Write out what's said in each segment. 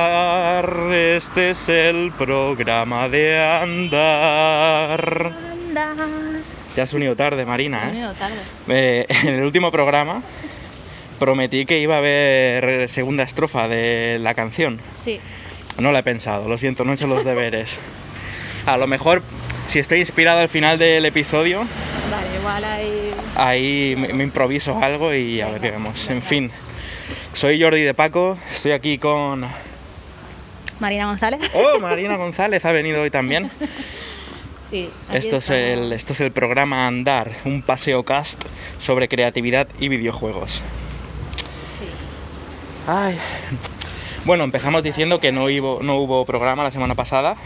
Andar, este es el programa de andar. Anda. Ya has unido tarde, Marina, He ¿eh? venido tarde. Eh, En el último programa prometí que iba a haber segunda estrofa de la canción. Sí. No la he pensado, lo siento, no he hecho los deberes. A lo mejor, si estoy inspirado al final del episodio, Vale, igual hay. ahí me, me improviso algo y a ver qué vemos. En fin, soy Jordi de Paco, estoy aquí con... Marina González. ¡Oh, Marina González ha venido hoy también! Sí. Esto es, el, esto es el programa Andar, un paseo cast sobre creatividad y videojuegos. Sí. Ay. Bueno, empezamos diciendo que no hubo, no hubo programa la semana pasada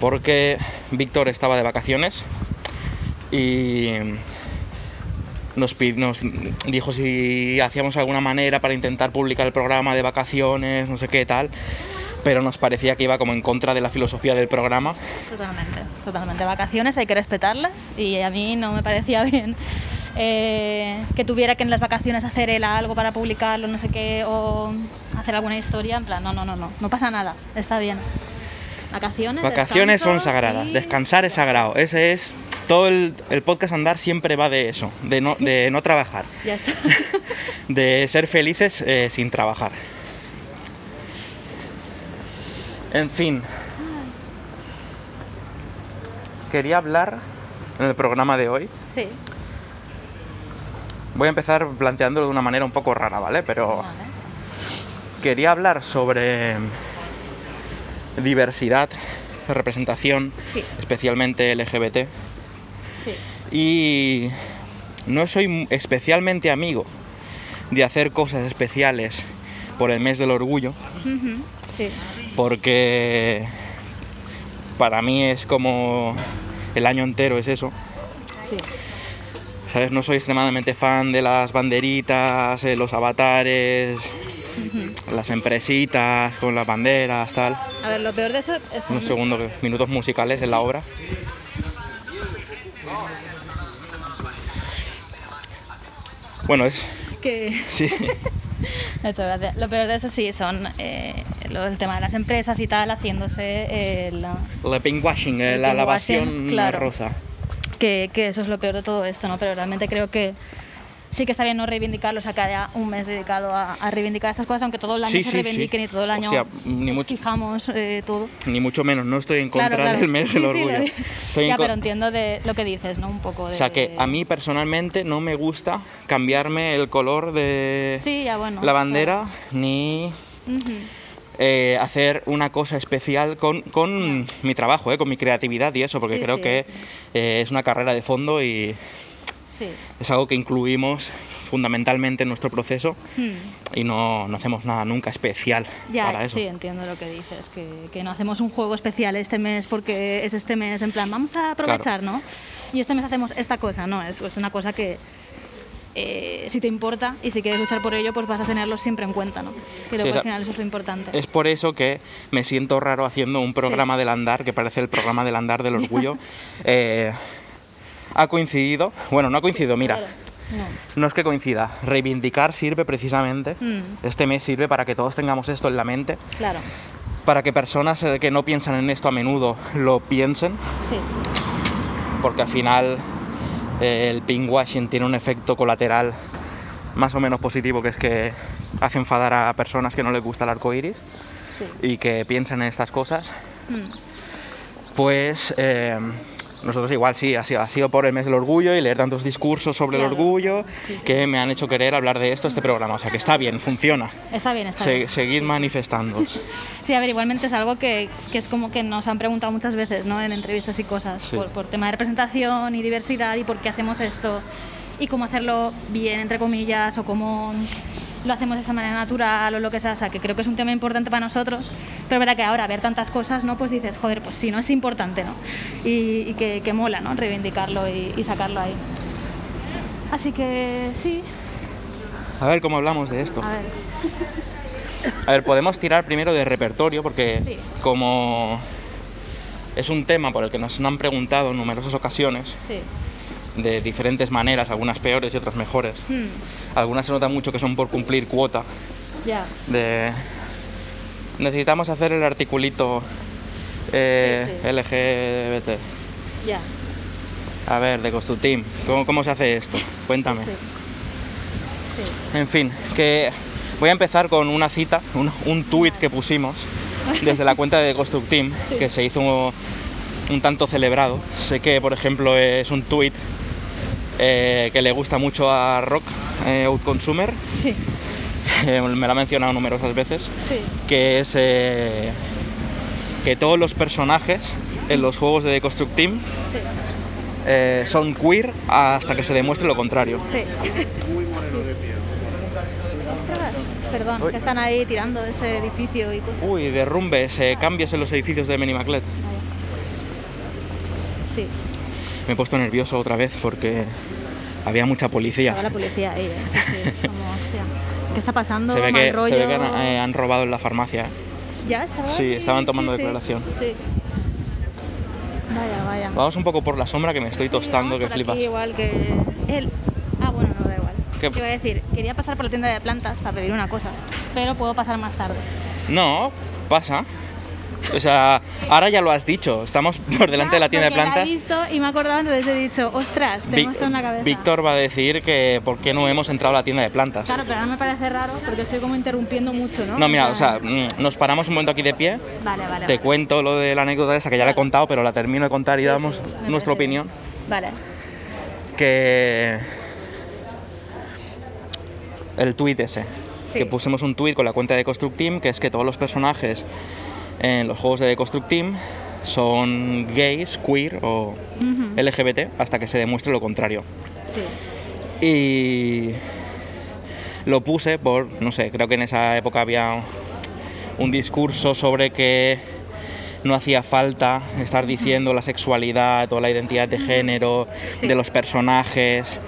porque Víctor estaba de vacaciones y nos, dijo si hacíamos alguna manera para intentar publicar el programa de vacaciones, no sé qué tal, pero nos parecía que iba como en contra de la filosofía del programa. Totalmente. Totalmente. Vacaciones hay que respetarlas y a mí no me parecía bien. eh, que tuviera que en las vacaciones hacer él algo para publicarlo, no sé qué, o hacer alguna historia, en plan, no, no, no, no, no pasa nada, está bien. Vacaciones. Vacaciones son sagradas, y- descansar es sagrado. Ese es todo el, el podcast andar siempre va de eso, de no, de no trabajar, Ya está. de ser felices eh, sin trabajar. En fin, quería hablar en el programa de hoy. sí. Voy a empezar planteándolo de una manera un poco rara, ¿vale? Pero quería hablar sobre diversidad, representación, Sí. especialmente LGBT. Sí. Y no soy especialmente amigo de hacer cosas especiales por el mes del orgullo, Sí. porque para mí es como el año entero es eso. Sí. ¿Sabes? No soy extremadamente fan de las banderitas, eh, los avatares, las empresitas con las banderas, tal. A ver, lo peor de eso es Un segundo, que- minutos musicales en la obra. Bueno, es. que Sí. Lo peor de eso sí son eh, lo- el tema de las empresas y tal, haciéndose eh, la- La pinkwashing, eh, la pinkwashing, lavación claro. rosa. que, que eso es lo peor de todo esto, ¿no? Pero realmente creo que sí que está bien no reivindicarlo, o sea, que haya un mes dedicado a, a reivindicar estas cosas, aunque todo el año Sí, se sí, reivindiquen sí. y todo el O año sea, ni mucho- exijamos eh, todo. Ni mucho menos, no estoy en contra Claro, claro. del mes del orgullo. ya, pero entiendo de lo que dices, ¿no? Un poco de... O sea que a mí personalmente no me gusta cambiarme el color de ya bueno. la bandera ni claro. Ujú. eh, hacer una cosa especial con, con mi trabajo, eh, con mi creatividad y eso, porque Sí, creo sí. que eh, es una carrera de fondo y Sí. es algo que incluimos fundamentalmente en nuestro proceso Hmm. y no, no hacemos nada nunca especial Ya, para eso. sí, entiendo lo que dices, que, que no hacemos un juego especial este mes porque es este mes, en plan, vamos a aprovechar, ¿no? Y este mes hacemos esta cosa, ¿no? Es, es una cosa que eh, si te importa y si quieres luchar por ello, pues vas a tenerlo siempre en cuenta, ¿no? Creo Sí, que al final eso es lo importante. Es por eso que me siento raro haciendo un programa del andar, que parece el programa del andar del orgullo. Eh, ha coincidido, bueno, no ha coincidido, mira, Claro, no. no es que coincida, reivindicar sirve precisamente, Mm. este mes sirve para que todos tengamos esto en la mente, Claro, para que personas eh, que no piensan en esto a menudo lo piensen, sí, porque al final eh, el pinkwashing tiene un efecto colateral más o menos positivo, que es que hace enfadar a personas que no les gusta el arco iris sí. y que piensan en estas cosas, Mm. pues eh, nosotros igual sí, ha sido, ha sido por el mes del orgullo y leer tantos discursos sobre el orgullo que me han hecho querer hablar de esto este programa. O sea que está bien, funciona. Está bien, está Se- bien. seguid manifestándoos. Sí, a ver, igualmente es algo que, que es como que nos han preguntado muchas veces, ¿no? En entrevistas y cosas, Sí. por, por tema de representación y diversidad y por qué hacemos esto y cómo hacerlo bien, entre comillas, o cómo lo hacemos de esa manera natural o lo que sea. O sea, que creo que es un tema importante para nosotros, pero verdad que ahora ver tantas cosas, ¿no? Pues dices, joder, pues sí, no es importante, ¿no? Y, y que, que mola, ¿no? Reivindicarlo y, y sacarlo ahí. Así que sí, A ver cómo hablamos de esto. a ver. A ver, podemos tirar primero de repertorio porque Sí. como es un tema por el que nos han preguntado en numerosas ocasiones, Sí. De diferentes maneras, algunas peores y otras mejores. Hmm, Algunas se nota mucho que son por cumplir cuota. ya. De necesitamos hacer el articulito eh, Sí, sí. LGBT. Ya. A ver, de Costuteam, ¿cómo, ¿cómo se hace esto? Cuéntame. Sí. En fin, que voy a empezar con una cita, un, un tuit que pusimos desde la cuenta de Constructeam, que se hizo un, un tanto celebrado. Sé que, por ejemplo, es un tuit eh, que le gusta mucho a Rock eh, Outconsumer, Sí. eh, me lo ha mencionado numerosas veces, Sí. que es eh, que todos los personajes en los juegos de Constructeam Sí. eh, son queer hasta que se demuestre lo contrario. Sí. Perdón, Uy. que están ahí tirando de ese edificio y cosas. Uy, derrumbes, eh, cambios en los edificios de Menimaclet. Sí, Me he puesto nervioso otra vez porque había mucha policía. estaba la policía ahí, ¿eh? sí, sí, como hostia. ¿Qué está pasando? Se ve Mal que, rollo. se ve que han, eh, han robado en la farmacia. ¿Ya estaba Sí, estaban tomando Sí, declaración. Sí. Vaya, vaya. Vamos un poco por la sombra que me estoy tostando, vamos que por flipas. Aquí igual que él. Ah, bueno, no da igual. ¿Qué? ¿Qué iba a decir? Quería pasar por la tienda de plantas para pedir una cosa, pero puedo pasar más tarde. No, pasa. O sea, ahora ya lo has dicho, estamos por delante de la tienda de plantas. La he visto y me he acordado, entonces he dicho, ostras, tengo esto en la cabeza. Víctor va a decir que por qué no hemos entrado a la tienda de plantas. Claro, pero ahora me parece raro porque estoy como interrumpiendo mucho, ¿no? No, mira, o sea, mm, nos paramos un momento aquí de pie, Vale, vale. te vale. cuento lo de la anécdota esa que ya la he contado, pero la termino de contar y Sí, damos sí, nuestra bien. opinión. Vale. que el tuit ese, Sí. que pusimos un tuit con la cuenta de Constructeam, que es que todos los personajes en los juegos de Constructeam son gays, queer o. LGBT hasta que se demuestre lo contrario. Sí. Y lo puse por, no sé, creo que en esa época había un discurso sobre que no hacía falta estar diciendo la sexualidad o la identidad de género Sí. de los personajes,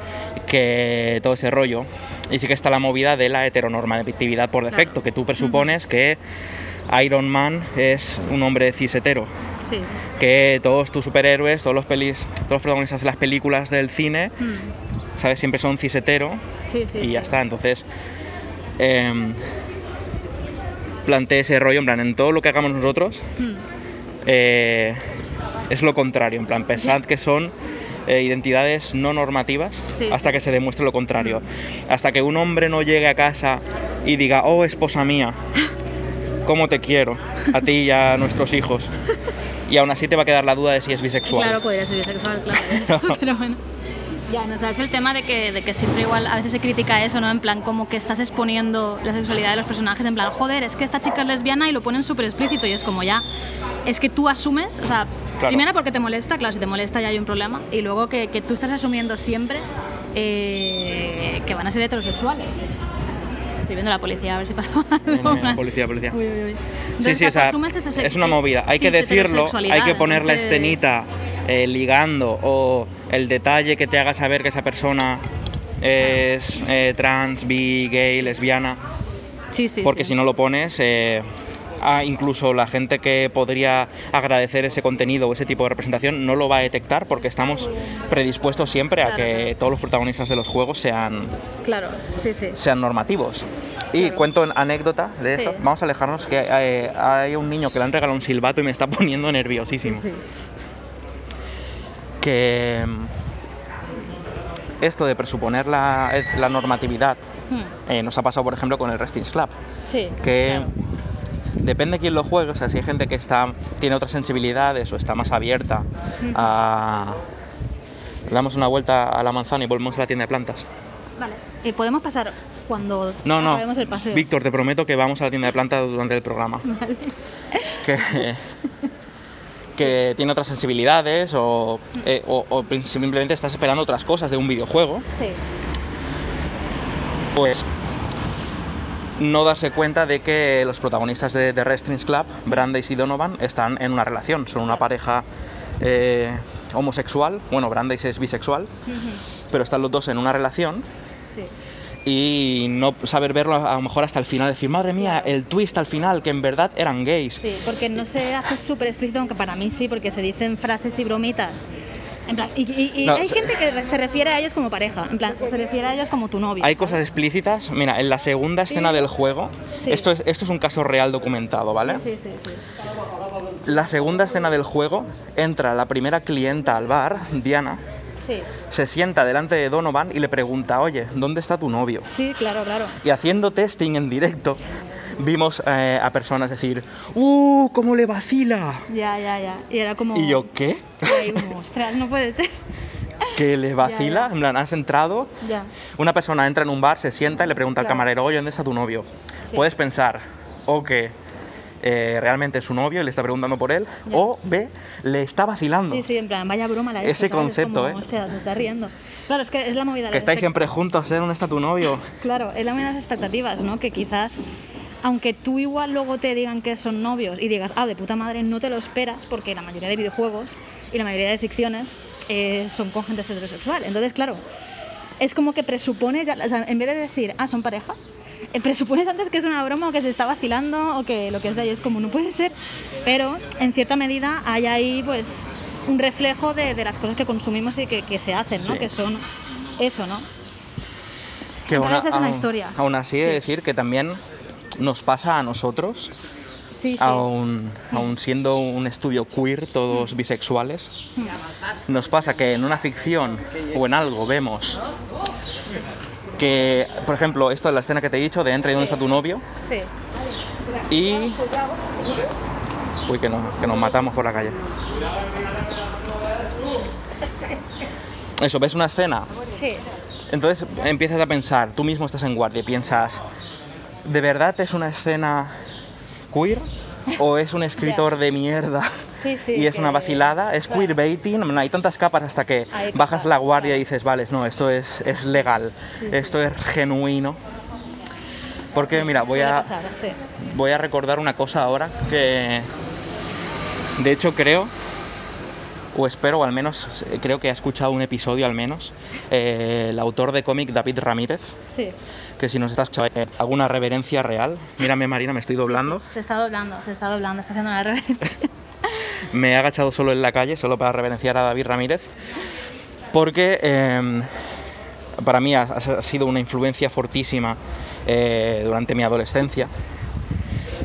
que todo ese rollo. Y sí que está la movida de la heteronormatividad por defecto, que tú presupones que Iron Man es un hombre cis hetero, Sí. que todos tus superhéroes, todos los, pelis, todos los protagonistas de las películas del cine, Mm. ¿sabes? Siempre son cis hetero Sí, sí. y ya está. Entonces, em, planteé ese rollo, en plan, en todo lo que hagamos nosotros, Mm. eh, es lo contrario, en plan, pensad que son eh, identidades no normativas Sí. hasta que se demuestre lo contrario. Hasta que un hombre no llegue a casa y diga, oh, esposa mía, cómo te quiero, a ti y a nuestros hijos. Y aún así te va a quedar la duda de si es bisexual. Claro, podría ser bisexual, claro. pero bueno. Ya, no, o sea, es el tema de que, de que siempre igual a veces se critica eso, ¿no? En plan, como que estás exponiendo la sexualidad de los personajes, en plan, joder, es que esta chica es lesbiana y lo ponen súper explícito y es como ya, es que tú asumes, o sea, Claro. primero porque te molesta, claro, si te molesta ya hay un problema, y luego que, que tú estás asumiendo siempre eh, que van a ser heterosexuales. Estoy viendo a la policía a ver si pasa algo. Policía, policía. Uy, uy, uy. Sí, Entonces, sí, o sea, es una movida. Hay que decirlo, hay que poner la escenita eh, ligando o el detalle que te haga saber que esa persona es eh, trans, bi, gay, lesbiana, Sí, sí, porque sí. si no lo pones, eh, a incluso la gente que podría agradecer ese contenido o ese tipo de representación no lo va a detectar porque estamos predispuestos siempre a que todos los protagonistas de los juegos sean, Claro, sí, sí. sean normativos. Y Claro. cuento en anécdota de esto. Sí. Vamos a alejarnos, que eh, hay un niño que le han regalado un silbato y me está poniendo nerviosísimo. Sí. Que mm, esto de presuponer la, la normatividad Hmm. eh, nos ha pasado, por ejemplo, con el Wrestling Club. Que claro. Depende quién lo juegue, o sea, si hay gente que está, tiene otras sensibilidades o está más abierta a... Damos una vuelta a la manzana y volvemos a la tienda de plantas. Vale. Eh, podemos pasar cuando No, no. acabemos el paseo. Víctor, te prometo que vamos a la tienda de plantas durante el programa. Que, que tiene otras sensibilidades o, eh, o- o simplemente estás esperando otras cosas de un videojuego, Sí. pues no darse cuenta de que los protagonistas de The Wrestling's Club, Brandeis y Donovan, están en una relación. Son una pareja eh, homosexual. Bueno, Brandeis es bisexual, pero están los dos en una relación. Sí. y no saber verlo a lo mejor hasta el final, decir, madre mía, el twist al final, que en verdad eran gays. Sí, porque no se hace súper explícito, aunque para mí sí, porque se dicen frases y bromitas. En plan, y, y- y No, hay se- gente que se refiere a ellos como pareja, en plan, se refiere a ellos como tu novio. Hay cosas explícitas, mira, en la segunda escena del juego, Sí. esto, es, esto es un caso real documentado, ¿vale? Sí, sí, sí. La segunda escena del juego, entra la primera clienta al bar, Diana, Sí, se sienta delante de Donovan y le pregunta, oye, ¿dónde está tu novio? sí, claro, claro. Y haciendo testing en directo, vimos eh, a personas decir, ¡Uh, cómo le vacila! Ya, ya, ya. Y era como... Y yo, ¿qué? Y ahí, ostras, no puede ser. ¿Que le vacila? ya. En plan, has entrado, ya. Una persona entra en un bar, se sienta y le pregunta al Claro. camarero, oye, ¿dónde está tu novio? Sí. Puedes pensar, o que eh, realmente es su novio y le está preguntando por él, Ya. o B, le está vacilando. Sí, sí, en plan, vaya broma la ha hecho, Ese ¿sabes? Es concepto, como, ¿eh? Hostia, se está riendo. Claro, es que es la movida Que estáis siempre juntos, ¿eh? ¿Dónde está tu novio? Claro, es la movida de las expectativas, ¿no? Que quizás, aunque tú igual luego te digan que son novios y digas, ah, de puta madre, no te lo esperas, porque la mayoría de videojuegos y la mayoría de ficciones eh, son con gente heterosexual. Entonces, claro, es como que presupones, ya- o sea, en vez de decir, ah, son pareja, eh, presupones antes que es una broma o que se está vacilando o que lo que sea, y es como, no puede ser. Pero, en cierta medida, hay ahí, pues, un reflejo de, de las cosas que consumimos y que, que se hacen, ¿no? Sí. Que son eso, ¿no? Que Entonces es una aún- historia. Aún así, he de Sí. decir que también nos pasa a nosotros, Sí, sí. aún, aún siendo un estudio queer, todos bisexuales, nos pasa que en una ficción o en algo vemos que, por ejemplo, esto es la escena que te he dicho de entra y dónde está tu novio, Sí. y... Uy, que, no- que nos matamos por la calle. Eso, ves una escena, Sí. entonces empiezas a pensar, tú mismo estás en guardia y piensas, ¿de verdad es una escena queer? ¿O es un escritor de mierda Sí, sí, y es una vacilada? ¿Es claro. queerbaiting? No, hay tantas capas hasta que Hay bajas capas, la guardia claro. y dices, vale, no, esto es, es legal, esto es genuino. Porque, mira, voy a, pasar, voy a recordar una cosa ahora que de hecho creo o espero o al menos eh, creo que ha escuchado un episodio al menos eh, el autor de cómic David Ramírez Sí. que si nos está escuchando eh, alguna reverencia real mírame Marina me estoy doblando Sí, sí, Se está doblando, se está doblando, está haciendo una reverencia. me he agachado solo en la calle solo para reverenciar a David Ramírez porque eh, para mí ha, ha sido una influencia fortísima eh, durante mi adolescencia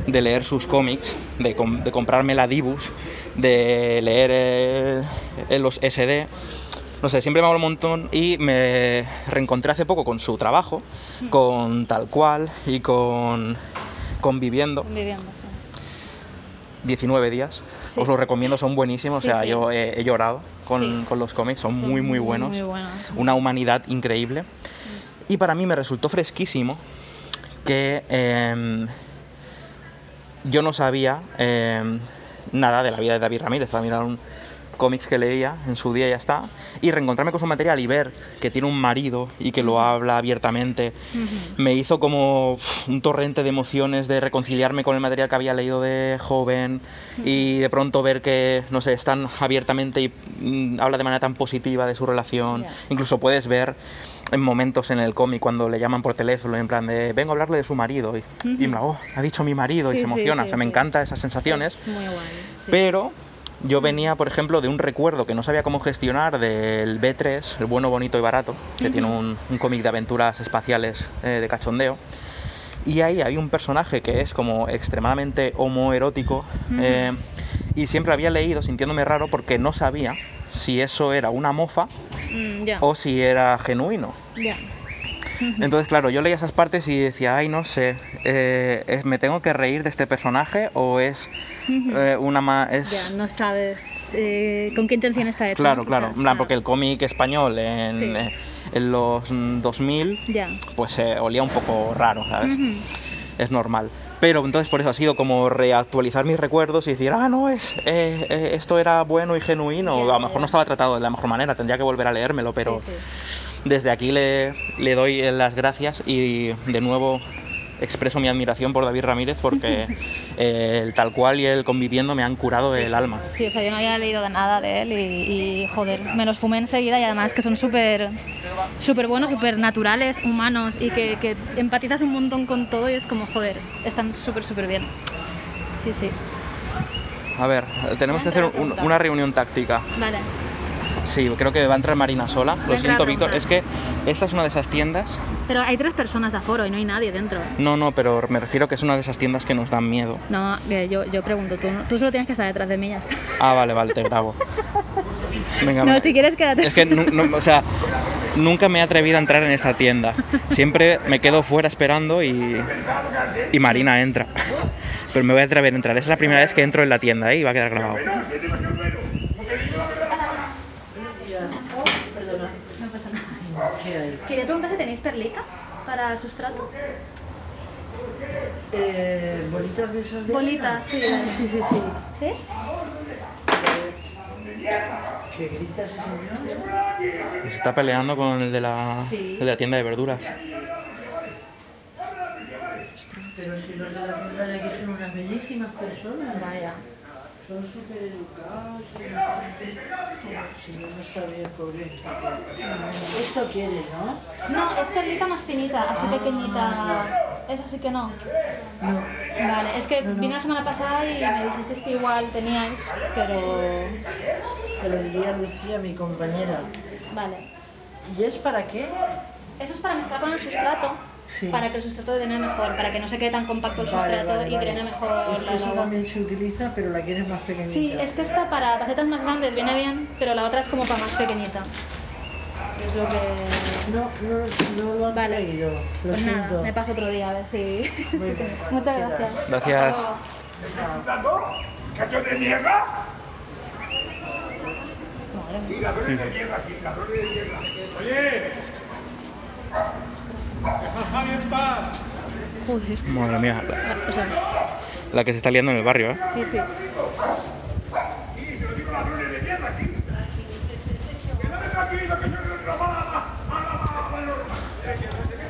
de leer sus cómics, de, com- de comprarme la Dibus, de leer eh, eh, los SD. No sé, siempre me habló un montón y me reencontré hace poco con su trabajo, con Tal Cual y con Conviviendo, Viviendo, sí. 19 días. Sí. Os los recomiendo, son buenísimos. Sí, o sea, sí. yo he, he llorado con, con los cómics, son Son muy, muy buenos. muy buenos. Una humanidad increíble. Y para mí me resultó fresquísimo que em, yo no sabía em, nada de la vida de David Ramírez. Para mí eran cómics que leía en su día y ya está. Y reencontrarme con su material y ver que tiene un marido y que lo habla abiertamente, me hizo como un torrente de emociones de reconciliarme con el material que había leído de joven y de pronto ver que, no sé, es tan abiertamente y mm, habla de manera tan positiva de su relación. Incluso puedes ver en momentos en el cómic cuando le llaman por teléfono en plan de vengo a hablarle de su marido y, plan, oh, ha dicho mi marido y se emociona. sí, o sea, me encantan esas sensaciones. Es muy guay. sí. Pero yo venía, por ejemplo, de un recuerdo que no sabía cómo gestionar del B3, el bueno, bonito y barato, que tiene un, un cómic de aventuras espaciales eh, de cachondeo. Y ahí hay un personaje que es como extremadamente homoerótico. eh, y siempre había leído sintiéndome raro porque no sabía si eso era una mofa Mm, o si era genuino. Entonces, claro, yo leía esas partes y decía, ay, no sé, eh, ¿es- ¿me tengo que reír de este personaje o es eh, una más... Es... Ya, no sabes eh, con qué intención está hecho. Claro, claro, plan, porque el cómic español en, Sí. en los mm, 2000 Ya. pues olía un poco raro, ¿sabes? Es normal. Pero entonces por eso ha sido como reactualizar mis recuerdos y decir, ah, no, es, eh, eh, esto era bueno y genuino. A lo mejor no estaba tratado de la mejor manera, tendría que volver a leérmelo, pero Sí, sí. desde aquí le, le doy eh, las gracias y de nuevo expreso mi admiración por David Ramírez porque eh, el tal cual y el conviviendo me han curado el alma. Sí, o sea, yo no había leído de nada de él y, y, joder, me los fumé enseguida y además que son súper súper buenos, súper naturales, humanos y que, que empatizas un montón con todo y es como, joder, están súper, súper bien. Sí, sí. A ver, tenemos que hacer un- una reunión táctica. Vale. Sí, creo que va a entrar Marina sola. Lo siento, Víctor. Es que esta es una de esas tiendas. Pero hay tres personas de aforo y no hay nadie dentro. No, no, pero me refiero que es una de esas tiendas que nos dan miedo. No, yo, yo pregunto, tú, no- tú solo tienes que estar detrás de mí y ya está. Ah, vale, vale, te grabo. Venga, No, si quieres quédate. Es que, no- o sea, nunca me he atrevido a entrar en esta tienda. Siempre me quedo fuera esperando y, y Marina entra. Pero me voy a atrever a entrar. Es la primera vez que entro en la tienda ¿eh? y va a quedar grabado. No pasa nada. Quería preguntar si tenéis perlita para sustrato. Eh, bolitas de esos de Bolitas, sí. Sí, sí, sí. ¿Sí? ¿Qué gritas ese señor? Se está peleando con el de la, Sí. el de la tienda de verduras. Pero si los de la tienda de aquí son unas bellísimas personas. Vaya. Son súper educados. Si no, no está bien, pobre. Esto quieres, ¿no? No, es perlita más finita, así pequeñita. Esa sí que no. No. Vale, es que vine la semana pasada y me dijisteis que igual teníais, pero. Te lo diría Lucía, mi compañera. Vale. ¿Y es para qué? Eso es para mezclar con el sustrato, Sí. para que el sustrato drene mejor, para que no se quede tan compacto el Vale, sustrato vale, y vale. drene mejor Es que la eso agua. también se utiliza, pero la quieres más pequeñita. Sí, es que esta para facetas más grandes viene bien, pero la otra es como para más pequeñita. Es lo que. No, no, no lo han Vale. Lo Pues siento. nada, me paso otro día a ver si. Bien. Muchas Gracias. gracias. ¿Cacho de mierda? Y ladrones de mierda aquí, ladrones de mierda. Oye, Joder. Madre mía, la, O sea, la que se está liando en el barrio, ¿eh? sí, sí.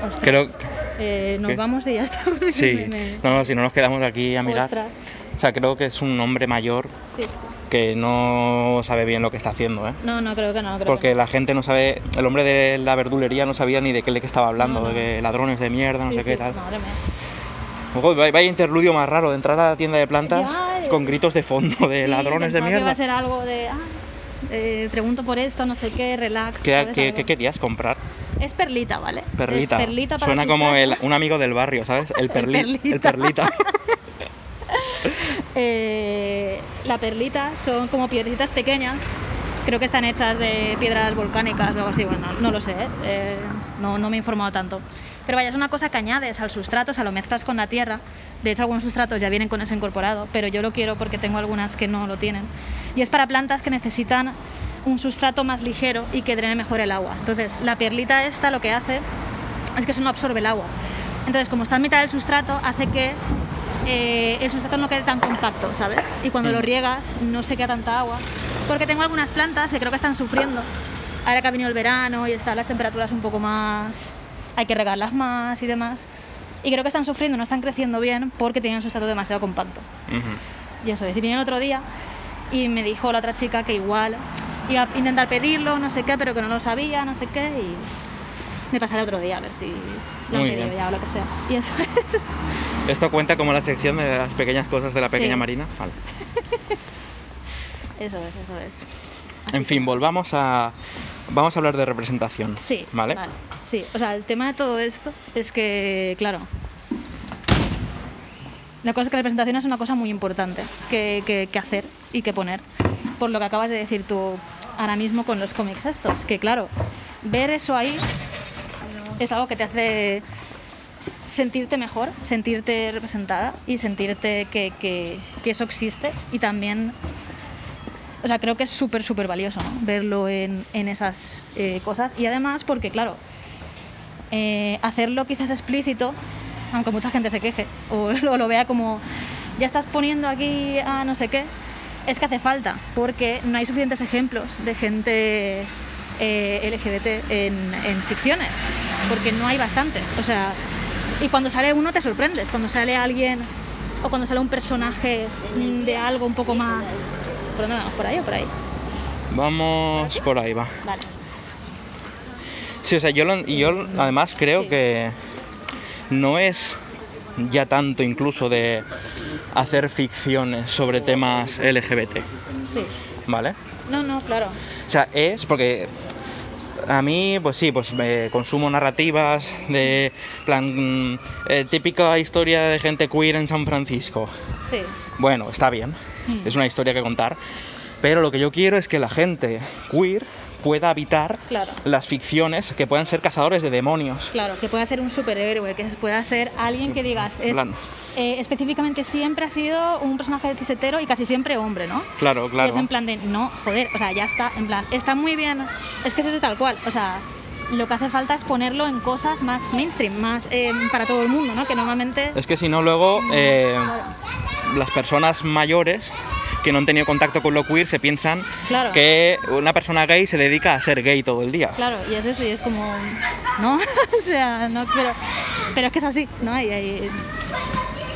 Ostras. Creo Eh, nos ¿Qué? vamos y ya está. Sí, me- me- no, no, si no nos quedamos aquí a mirar. Ostras. O sea, creo que es un hombre mayor Sí. Que no sabe bien lo que está haciendo, ¿eh? No, no, creo que no. Creo Porque que la gente no sabe, el hombre de la verdulería no sabía ni de qué le que estaba hablando, No, no. de ladrones de mierda, no. no Sí, sé qué sí, tal. Madre mía. Ojo, vaya interludio más raro de entrar a la tienda de plantas Ya, eh. con gritos de fondo de Sí, ladrones de pensaba que mierda. a ser algo de. Ah, eh, pregunto por esto, no sé qué, relax. ¿Qué, qué- qué querías comprar? Es perlita, ¿vale? Perlita. Es perlita para Suena el como el, un amigo del barrio, ¿sabes? El, el perlita. perlita. Eh, la perlita son como piedritas pequeñas. Creo que están hechas de piedras volcánicas o algo así. Bueno, no, no lo sé, ¿eh? Eh, no, no me he informado tanto. Pero vaya, es una cosa que añades al sustrato, o sea, lo mezclas con la tierra. De hecho, algunos sustratos ya vienen con eso incorporado, pero yo lo quiero porque tengo algunas que no lo tienen. Y es para plantas que necesitan un sustrato más ligero y que drene mejor el agua. Entonces, la perlita esta lo que hace es que eso no absorbe el agua. Entonces, como está en mitad del sustrato, hace que eh, el sustrato no quede tan compacto, ¿sabes? Y cuando lo riegas no se queda tanta agua. Porque tengo algunas plantas que creo que están sufriendo. Ahora que ha venido el verano y están las temperaturas un poco más... Hay que regarlas más y demás. Y creo que están sufriendo, no están creciendo bien porque tienen el sustrato demasiado compacto. Y eso es. Y vine el otro día y me dijo la otra chica que igual iba a intentar pedirlo, no sé qué, pero que no lo sabía, no sé qué. Y me pasaré otro día a ver si Muy bien. ya o lo que sea. Y eso es. ¿Esto cuenta como la sección de las pequeñas cosas de la pequeña Sí. Marina? Vale. Eso es, eso es. En fin, volvamos a... Vamos a hablar de representación. Sí, ¿Vale? Sí, o sea, el tema de todo esto es que, claro, la cosa es que la presentación es una cosa muy importante que, que- que hacer y que poner. Por lo que acabas de decir tú ahora mismo con los cómics estos, que claro, ver eso ahí es algo que te hace sentirte mejor, sentirte representada y sentirte que, que- eso existe. Y también, o sea, creo que es súper, súper valioso ¿no? verlo en, en esas eh, cosas. Y además porque, claro, eh, hacerlo quizás explícito, aunque mucha gente se queje o lo, vea como ya estás poniendo aquí a no sé qué, es que hace falta, porque no hay suficientes ejemplos de gente eh, LGBT en ficciones, porque no hay bastantes. O sea, y cuando sale uno te sorprendes, cuando sale alguien o cuando sale un personaje de algo un poco más... ¿Por dónde vamos? ¿Por ahí o por ahí? Vamos por ahí, va. Vale. Sí, o sea, yo, lo- yo además creo Sí. que no es ya tanto incluso de hacer ficciones sobre temas LGBT, Sí. ¿vale? No, no, claro. O sea, es porque a mí, pues sí, pues me consumo narrativas de plan mm, eh, típica historia de gente queer en San Francisco. Sí. Bueno, está bien, es una historia que contar, pero lo que yo quiero es que la gente queer pueda habitar Claro. las ficciones que puedan ser cazadores de demonios. Claro, que pueda ser un superhéroe, que pueda ser alguien que digas, es, Plan. Eh, específicamente siempre ha sido un personaje cisetero y casi siempre hombre, ¿no? Claro, Y claro. es en plan de, no, joder, o sea, ya está, en plan, está muy bien, es que es eso tal cual, o sea, lo que hace falta es ponerlo en cosas más mainstream, más eh, para todo el mundo, ¿no? Que normalmente... Es que si no, luego eh, Claro. las personas mayores que no han tenido contacto con lo queer se piensan Claro. que una persona gay se dedica a ser gay todo el día. Claro, y es eso, y es como, ¿no? o sea, no, pero, pero es que es así, ¿no? Y, y-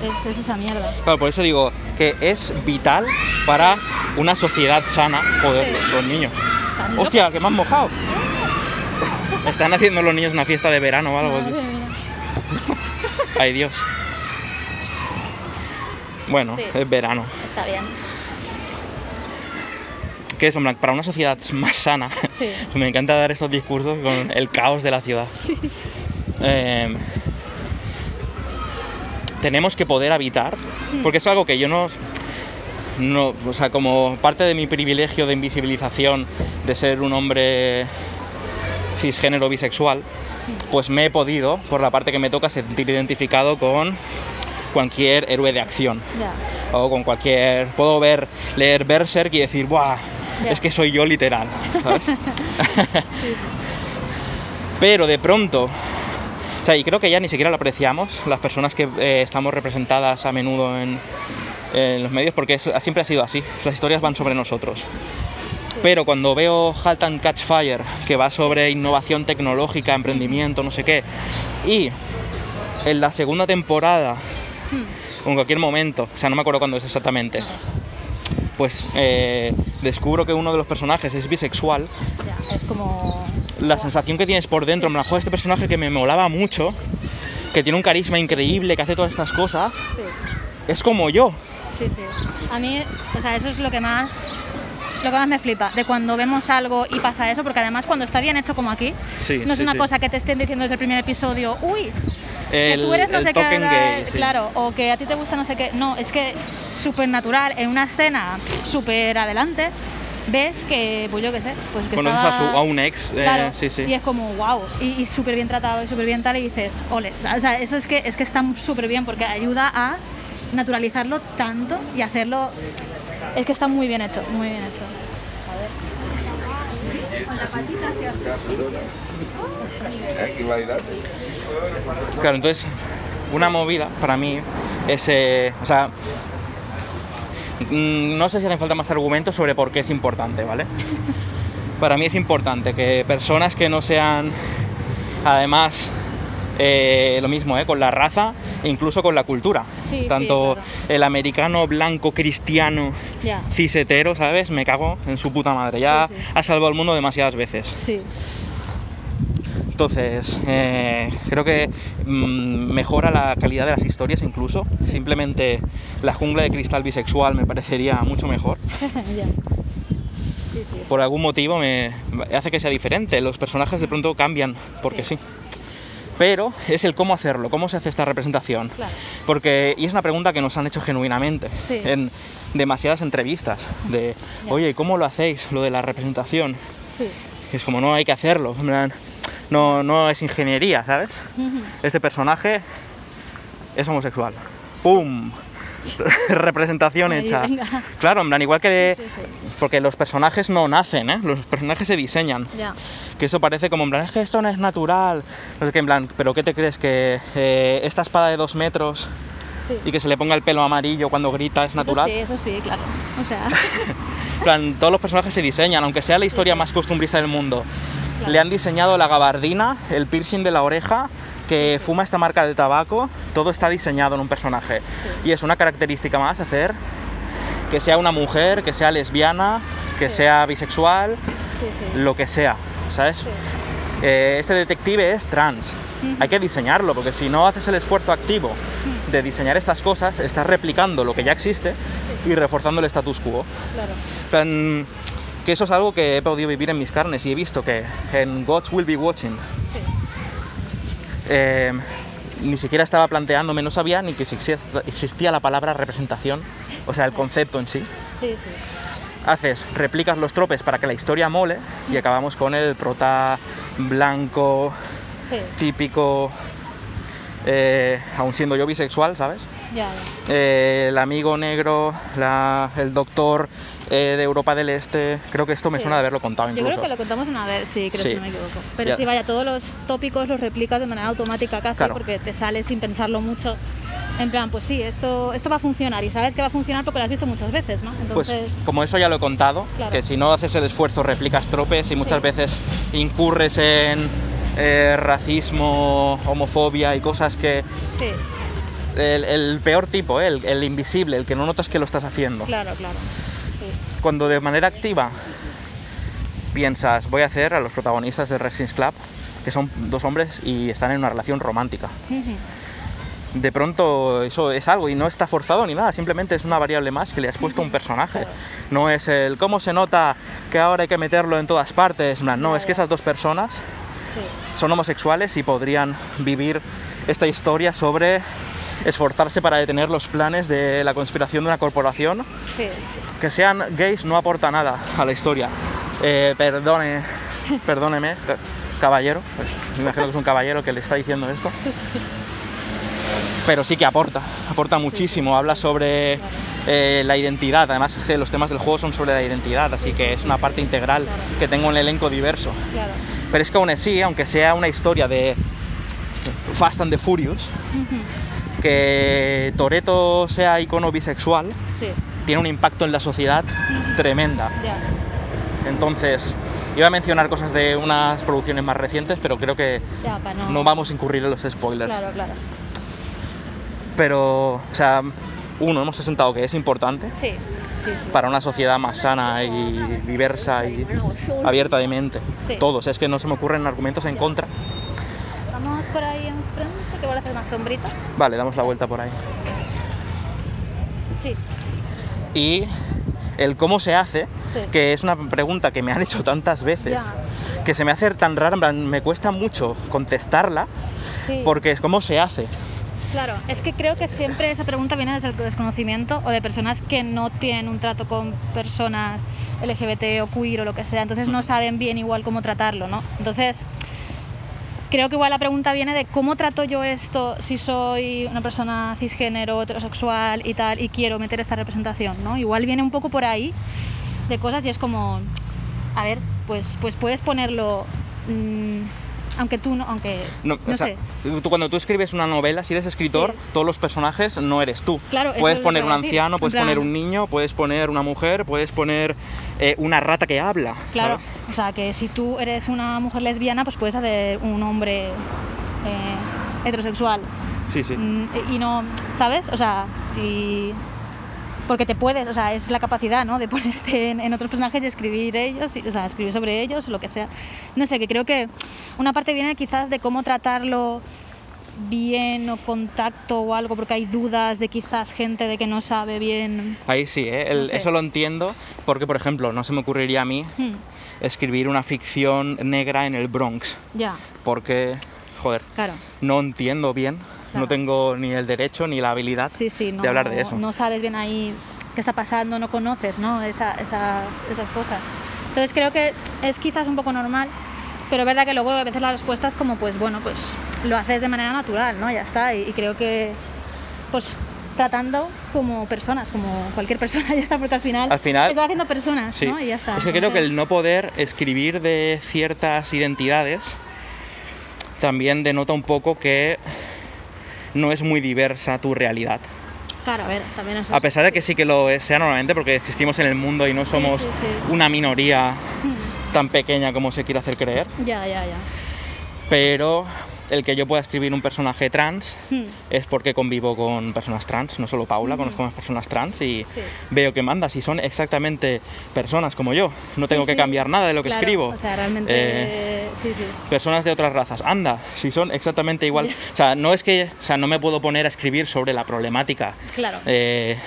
es, es esa mierda. Claro, por eso digo que es vital para una sociedad sana, joder, Sí. los, los niños. Hostia, que me han mojado. Están haciendo los niños una fiesta de verano o algo. Ay Dios. Bueno, Sí. es verano. Está bien. Que es, en plan, para una sociedad más sana, Sí. me encanta dar estos discursos con el caos de la ciudad. Eh, tenemos que poder habitar, Mm. porque es algo que yo no, no, o sea, como parte de mi privilegio de invisibilización de ser un hombre cisgénero bisexual, pues me he podido, por la parte que me toca, sentir identificado con cualquier héroe de acción o con cualquier puedo ver leer Berserk y decir ¡buah! Es que soy yo literal ¿sabes? pero de pronto o sea y creo que ya ni siquiera lo apreciamos las personas que eh, estamos representadas a menudo en, en los medios porque es- siempre ha sido así. Las historias van sobre nosotros. Pero cuando veo Halt and Catch Fire que va sobre innovación tecnológica emprendimiento no sé qué y en la segunda temporada o en cualquier momento, o sea, no me acuerdo cuándo es exactamente, pues eh, descubro que uno de los personajes es bisexual, Ya, es como... la sensación que tienes por dentro, me la juega este personaje que me molaba mucho, que tiene un carisma increíble, que hace todas estas cosas, Sí, es como yo. sí, sí. A mí, o sea, eso es lo que más... Lo que más me flipa, de cuando vemos algo y pasa eso, porque además cuando está bien hecho como aquí, Sí, no es sí, una sí. cosa que te estén diciendo desde el primer episodio, uy, que El, tú eres no el sé qué, token da- gay, sí. claro, o que a ti te gusta no sé qué. No, es que súper natural, en una escena súper adelante, ves que, pues yo qué sé, pues que Conoces a, estaba- su, a un ex, eh, sí, sí. y es como wow, y, y súper bien tratado y súper bien tal, y dices, ole. O sea, eso es que, es que está súper bien porque ayuda a naturalizarlo tanto y hacerlo. Es que está muy bien hecho, muy bien hecho. Claro, entonces, una movida para mí es, eh, o sea, mm, no sé si hacen falta más argumentos sobre por qué es importante, ¿vale? Para mí es importante que personas que no sean, además, eh, lo mismo, ¿eh? con la raza e incluso con la cultura. Sí, sí, Tanto claro. el americano blanco cristiano cisetero, ¿sabes? Me cago en su puta madre. Ya Sí, ha salvado al mundo demasiadas veces. Sí, Entonces, eh, creo que mm, mejora la calidad de las historias incluso. Simplemente la jungla de cristal bisexual me parecería mucho mejor. Por algún motivo me hace que sea diferente. Los personajes de pronto cambian porque sí. Pero es el cómo hacerlo, cómo se hace esta representación. Claro. Porque, y es una pregunta que nos han hecho genuinamente Sí. en demasiadas entrevistas. De, oye, ¿cómo lo hacéis, lo de la representación? Sí. Y es como, no, hay que hacerlo. No, no es ingeniería, ¿sabes? Este personaje es homosexual. ¡Pum! Representación Ahí, hecha. venga. Claro, en plan, igual que... Sí, sí. Porque los personajes no nacen, ¿eh? Los personajes se diseñan. Ya. Que eso parece como en plan, es que esto no es natural. No sé qué, en plan, pero ¿qué te crees? Que eh, esta espada de dos metros y que se le ponga el pelo amarillo cuando grita es natural. Eso sí, eso sí, claro. O sea, plan, todos los personajes se diseñan, aunque sea la historia más costumbrista del mundo. Le han diseñado la gabardina, el piercing de la oreja, que fuma esta marca de tabaco, todo está diseñado en un personaje. Y es una característica más hacer que sea una mujer, que sea lesbiana, que Sí. sea bisexual, sí, lo que sea, ¿sabes? Eh, este detective es trans. Hay que diseñarlo, porque si no haces el esfuerzo activo de diseñar estas cosas, estás replicando lo que ya existe y reforzando el status quo. Claro. Que eso es algo que he podido vivir en mis carnes y he visto que en Gods Will Be Watching Sí. Eh, ni siquiera estaba planteándome, no sabía ni que existía la palabra representación, o sea, el concepto en sí. Sí, sí. Haces, replicas los tropes para que la historia mole y acabamos con el prota blanco, Sí, típico, eh, aun siendo yo bisexual, ¿sabes? ya, ya. Eh, el amigo negro, la- el doctor eh, de Europa del Este, creo que esto me Sí. suena de haberlo contado Yo incluso. creo que lo contamos una vez, sí, creo Sí. que no me equivoco. Pero Ya. sí, vaya, todos los tópicos los replicas de manera automática casi Claro. porque te sale sin pensarlo mucho. En plan, pues sí, esto, esto va a funcionar y sabes que va a funcionar porque lo has visto muchas veces, ¿no? Pues Entonces, como eso ya lo he contado, Claro. que si no haces el esfuerzo replicas tropes y muchas Sí. veces incurres en eh, racismo, homofobia y cosas que... sí, El, el peor tipo, eh, el, el invisible, el que no notas que lo estás haciendo. claro, claro. Cuando de manera activa piensas, voy a hacer a los protagonistas de Wrestling Club, que son dos hombres y están en una relación romántica. De pronto eso es algo y no está forzado ni nada, simplemente es una variable más que le has puesto a un personaje. No es el cómo se nota que ahora hay que meterlo en todas partes, no, es que esas dos personas son homosexuales y podrían vivir esta historia sobre esforzarse para detener los planes de la conspiración de una corporación. sí. Que sean gays no aporta nada a la historia. Eh, perdone, perdóneme, caballero, pues, me imagino que es un caballero que le está diciendo esto. pero sí que aporta, aporta muchísimo, habla sobre eh, la identidad, además es que los temas del juego son sobre la identidad, así que es una parte integral que tengo un elenco diverso. Pero es que aún así, aunque sea una historia de Fast and the Furious. Que Toreto sea icono bisexual, Sí, tiene un impacto en la sociedad tremenda. Entonces, iba a mencionar cosas de unas producciones más recientes, pero creo que no... no vamos a incurrir en los spoilers. Claro, claro. Pero, o sea, uno, hemos asentado que es importante Sí, sí, sí. para una sociedad más sana y diversa y abierta de mente. Sí. Todos, es que no se me ocurren argumentos en contra. Que a hacer más sombrita. Vale, damos la vuelta por ahí. Sí, Y el cómo se hace, Sí. que es una pregunta que me han hecho tantas veces, Ya. que se me hace tan rara, me cuesta mucho contestarla, sí. porque es cómo se hace. Claro, es que creo que siempre esa pregunta viene desde el desconocimiento o de personas que no tienen un trato con personas LGBT o queer o lo que sea, entonces no saben bien igual cómo tratarlo, ¿no? Entonces, creo que igual la pregunta viene de cómo trato yo esto si soy una persona cisgénero, heterosexual y tal, y quiero meter esta representación, ¿no? Igual viene un poco por ahí de cosas y es como, a ver, pues, pues puedes ponerlo, mm, aunque tú no, aunque, No, no o sea, sé. tú cuando tú escribes una novela, si eres escritor, Sí. todos los personajes no eres tú. Claro, eso puedes poner un anciano, puedes plan- poner un niño, puedes poner una mujer, puedes poner eh, una rata que habla. Claro, ¿sabes? o sea, que si tú eres una mujer lesbiana, pues puedes hacer un hombre eh, heterosexual. Sí, sí. Mm, y no, ¿sabes? O sea, y... Porque te puedes, o sea, es la capacidad, ¿no? De ponerte en, en otros personajes y escribir ellos, y- o sea, escribir sobre ellos, lo que sea. No sé, que creo que una parte viene quizás de cómo tratarlo bien o contacto o algo, porque hay dudas de quizás gente de que no sabe bien. Ahí sí, ¿eh? El- No sé. eso lo entiendo porque, por ejemplo, no se me ocurriría a mí Hmm, escribir una ficción negra en el Bronx, ya, porque, joder, claro. no entiendo bien, Claro. no tengo ni el derecho ni la habilidad sí, sí, no, de hablar de eso. No sabes bien ahí qué está pasando, no conoces ¿no? Esa, esa- esas cosas. Entonces creo que es quizás un poco normal Pero es verdad que luego a veces la respuesta es como, pues bueno, pues lo haces de manera natural, ¿no? Ya está. Y, y creo que, pues tratando como personas, como cualquier persona, ya está, porque al final, Al final- estás haciendo personas, Sí. ¿no? Y ya está. Es que creo que el no poder escribir de ciertas identidades también denota un poco que no es muy diversa tu realidad. Claro, a ver, también eso. A pesar de que sí que lo es- sea normalmente porque existimos en el mundo y no somos sí, sí. una minoría Mm, tan pequeña como se quiere hacer creer, Ya, ya, ya. pero el que yo pueda escribir un personaje trans Mm, es porque convivo con personas trans, no solo Paula, conozco más personas trans y Sí. veo que manda, si son exactamente personas como yo, no tengo Sí, que sí. cambiar nada de lo que Claro, escribo. O sea, realmente. Eh, sí, sí. personas de otras razas, anda, si son exactamente igual, o sea, no es que, o sea, no me puedo poner a escribir sobre la problemática Claro. eh,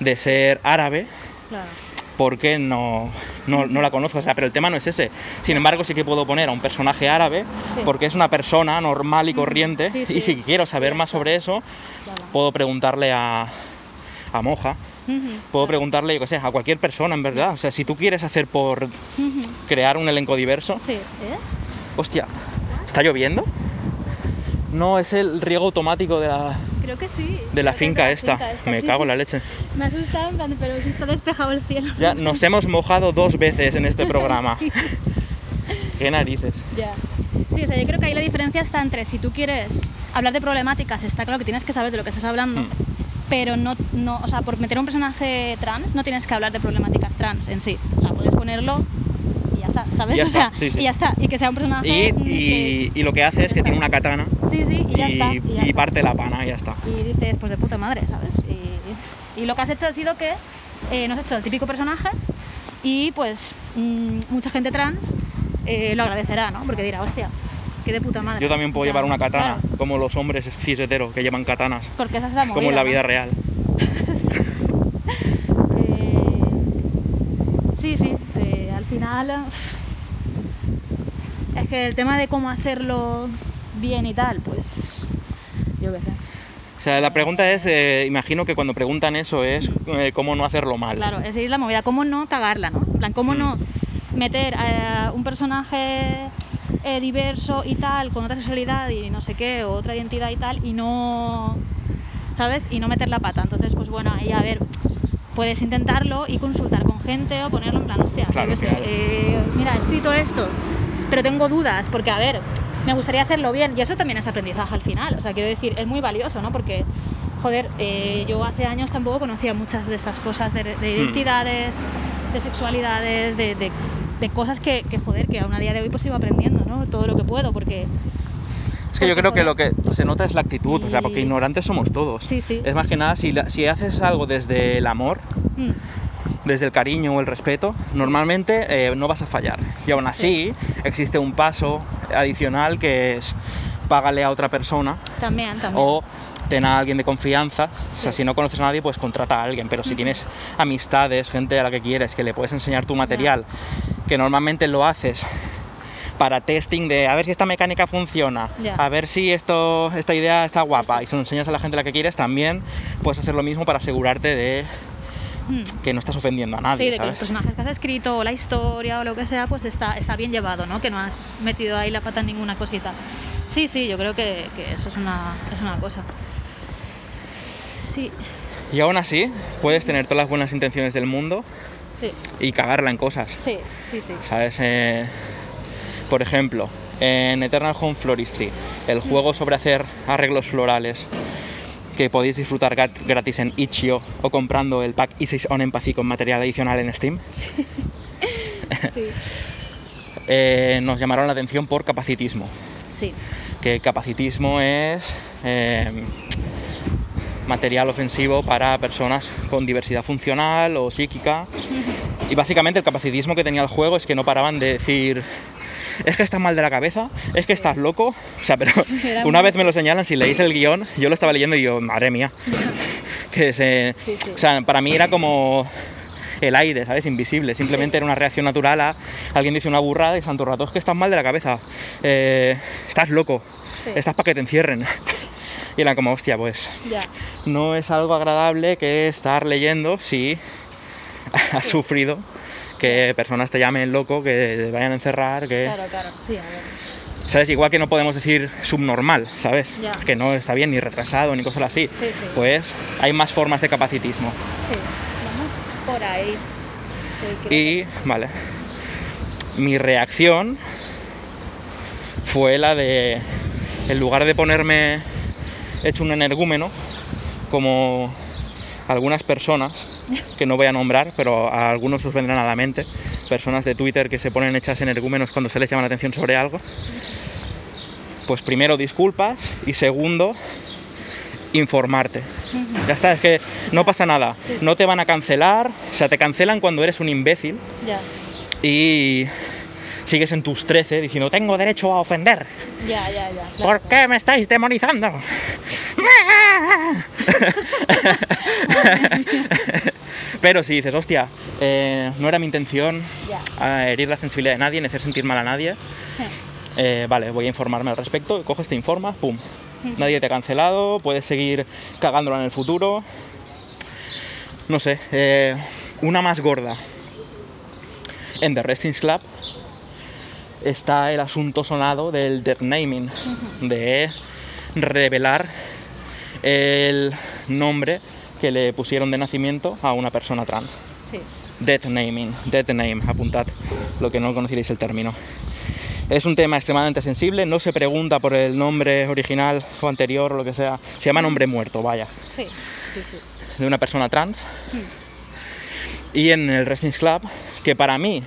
de ser árabe Claro. Porque no, no, no la conozco, o sea, pero el tema no es ese. Sin embargo, sí que puedo poner a un personaje árabe Sí. porque es una persona normal y corriente Sí, sí. y si quiero saber más sobre eso, Claro. puedo preguntarle a, a Moja, puedo claro. preguntarle, yo qué sé, a cualquier persona en verdad. O sea, si tú quieres hacer por crear un elenco diverso, Sí, ¿eh? hostia, ¿está lloviendo? No, es el riego automático de la, Creo que sí. de la finca esta. Me Sí, cago sí, en la leche. Me asusta, en plan, pero sí está despejado el cielo. Ya nos hemos mojado dos veces en este programa. Qué narices. Ya. Sí, o sea, yo creo que ahí la diferencia está entre si tú quieres hablar de problemáticas, está claro que tienes que saber de lo que estás hablando, Mm. pero no, no, o sea, por meter un personaje trans no tienes que hablar de problemáticas trans en sí. O sea, puedes ponerlo está, ¿sabes? Ya o sea, está, sí, sí. y ya está. Y que sea un personaje. Y, y- que- y lo que hace es que tiene una katana Sí, sí, y ya y, está. Y, ya y está. parte la pana y ya está. Y dices, pues de puta madre, ¿sabes? Y, lo que has hecho ha sido que eh, no has hecho el típico personaje y pues mm, mucha gente trans eh, lo agradecerá, ¿no? Porque dirá, hostia, qué de puta madre. Yo también puedo Claro, llevar una katana, claro, como los hombres cis que llevan katanas, porque esa es la movida, como en la ¿no? vida real sí, sí, eh, al final es que el tema de cómo hacerlo bien y tal, pues yo qué sé. O sea, la pregunta es, eh, imagino que cuando preguntan eso es eh, cómo no hacerlo mal. Claro, esa es la movida. ¿Cómo no cagarla, no? En plan, ¿cómo Mm. no meter a un personaje eh, diverso y tal, con otra sexualidad y no sé qué, o otra identidad y tal, y no. ¿Sabes? Y no meter la pata. Entonces, pues bueno, ahí a ver, puedes intentarlo y consultar con gente o ponerlo en plan, hostia, yo Claro, qué sé, claro. eh, mira, he escrito esto, pero tengo dudas, porque a ver, me gustaría hacerlo bien, y eso también es aprendizaje al final, o sea, quiero decir, es muy valioso, ¿no? Porque, joder, eh, yo hace años tampoco conocía muchas de estas cosas de, de Hmm. identidades, de sexualidades, de, de- de cosas que, que, joder, que aún a día de hoy pues sigo aprendiendo, ¿no? Todo lo que puedo, porque... Que yo creo que lo que se nota es la actitud, o sea, porque ignorantes somos todos. Sí, sí. Es más que nada, si, la- si haces algo desde el amor, mm, desde el cariño o el respeto, normalmente eh, no vas a fallar. Y aún así, existe un paso adicional que es págale a otra persona también, también. o ten a alguien de confianza. O sea, Sí. si no conoces a nadie, pues contrata a alguien. Pero si tienes amistades, gente a la que quieres, que le puedes enseñar tu material, que normalmente lo haces para testing de a ver si esta mecánica funciona, Ya. a ver si esto, esta idea está guapa y se lo enseñas a la gente la que quieres, también puedes hacer lo mismo para asegurarte de Mm. que no estás ofendiendo a Sí, nadie, de que los personajes que has escrito o la historia o lo que sea, pues está, está bien llevado, ¿no? Que no has metido ahí la pata en ninguna cosita. Sí, sí, yo creo que, que eso es una, es una cosa. Sí, Y aún así, puedes tener todas las buenas intenciones del mundo sí, y cagarla en cosas. sí, sí, sí. ¿Sabes? Eh, por ejemplo, en Eternal Home Floristry, el juego sobre hacer arreglos florales que podéis disfrutar gratis en Itch.io o comprando el pack E6 on Empathy con material adicional en Steam, Sí, eh, nos llamaron la atención por capacitismo. sí, Que capacitismo es eh, material ofensivo para personas con diversidad funcional o psíquica. Y básicamente el capacitismo que tenía el juego es que no paraban de decir, es que estás mal de la cabeza, es que estás loco. O sea, pero una vez me lo señalan, si leéis el guion, yo lo estaba leyendo y yo, madre mía. Que se, Sí, sí. O sea, para mí era como el aire, ¿sabes? Invisible. Simplemente era una reacción natural a alguien dice una burrada y santo rato, es que estás mal de la cabeza, eh, estás loco, Sí. estás para que te encierren. Y era como, hostia, pues ya. no es algo agradable que estar leyendo si has sufrido que personas te llamen loco, que te vayan a encerrar, que... Claro, claro, sí, a ver. ¿Sabes? Igual que no podemos decir subnormal, ¿sabes? Ya. Que no está bien, ni retrasado, ni cosas así. Sí, sí. Pues hay más formas de capacitismo. Sí, vamos por ahí. Sí, Y, vale. Mi reacción fue la de, en lugar de ponerme hecho un energúmeno, como algunas personas, que no voy a nombrar, pero a algunos os vendrán a la mente, personas de Twitter que se ponen hechas energúmenos cuando se les llama la atención sobre algo, pues primero disculpas y segundo informarte. Ya está, es que no pasa nada, no te van a cancelar, o sea, te cancelan cuando eres un imbécil y sigues en tus 13 diciendo tengo derecho a ofender. ya, ya, ya. claro. ¿Por qué me estáis demonizando? Pero si dices, hostia, eh, no era mi intención herir la sensibilidad de nadie, ni hacer sentir mal a nadie, Sí. eh, vale, voy a informarme al respecto, coges, te informas, pum. Nadie te ha cancelado, puedes seguir cagándola en el futuro. No sé, eh, una más gorda. En The Wrestling Club está el asunto sonado del death naming, de revelar el nombre que le pusieron de nacimiento a una persona trans. Sí. Death naming, death name, apuntad lo que no conocierais el término. Es un tema extremadamente sensible, no se pregunta por el nombre original o anterior o lo que sea, se llama nombre muerto, vaya, Sí, sí, sí. de una persona trans. Y en el Wrestling Club, que para mí,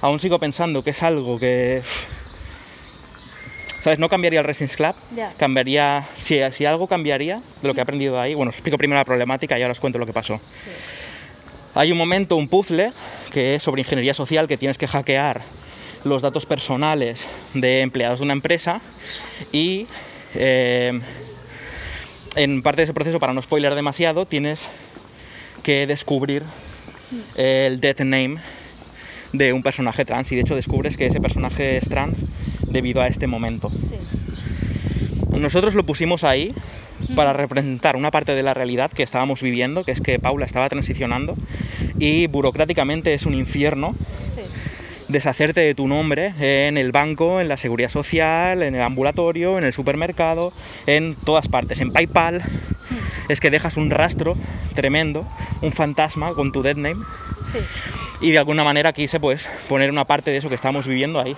aún sigo pensando que es algo que... ¿Sabes? No cambiaría el Wrestling Club, Ya. cambiaría... Si, si algo cambiaría de lo que he aprendido ahí, bueno, os explico primero la problemática y ahora os cuento lo que pasó. Hay un momento, un puzzle, que es sobre ingeniería social, que tienes que hackear los datos personales de empleados de una empresa y eh, en parte de ese proceso, para no spoiler demasiado, tienes que descubrir el death name de un personaje trans y de hecho descubres que ese personaje es trans debido a este momento. Sí. Nosotros lo pusimos ahí para representar una parte de la realidad que estábamos viviendo, que es que Paula estaba transicionando y burocráticamente es un infierno Sí. deshacerte de tu nombre en el banco, en la seguridad social, en el ambulatorio, en el supermercado, en todas partes, en PayPal. Es que dejas un rastro tremendo, un fantasma con tu dead name Sí. Y de alguna manera quise pues poner una parte de eso que estamos viviendo ahí.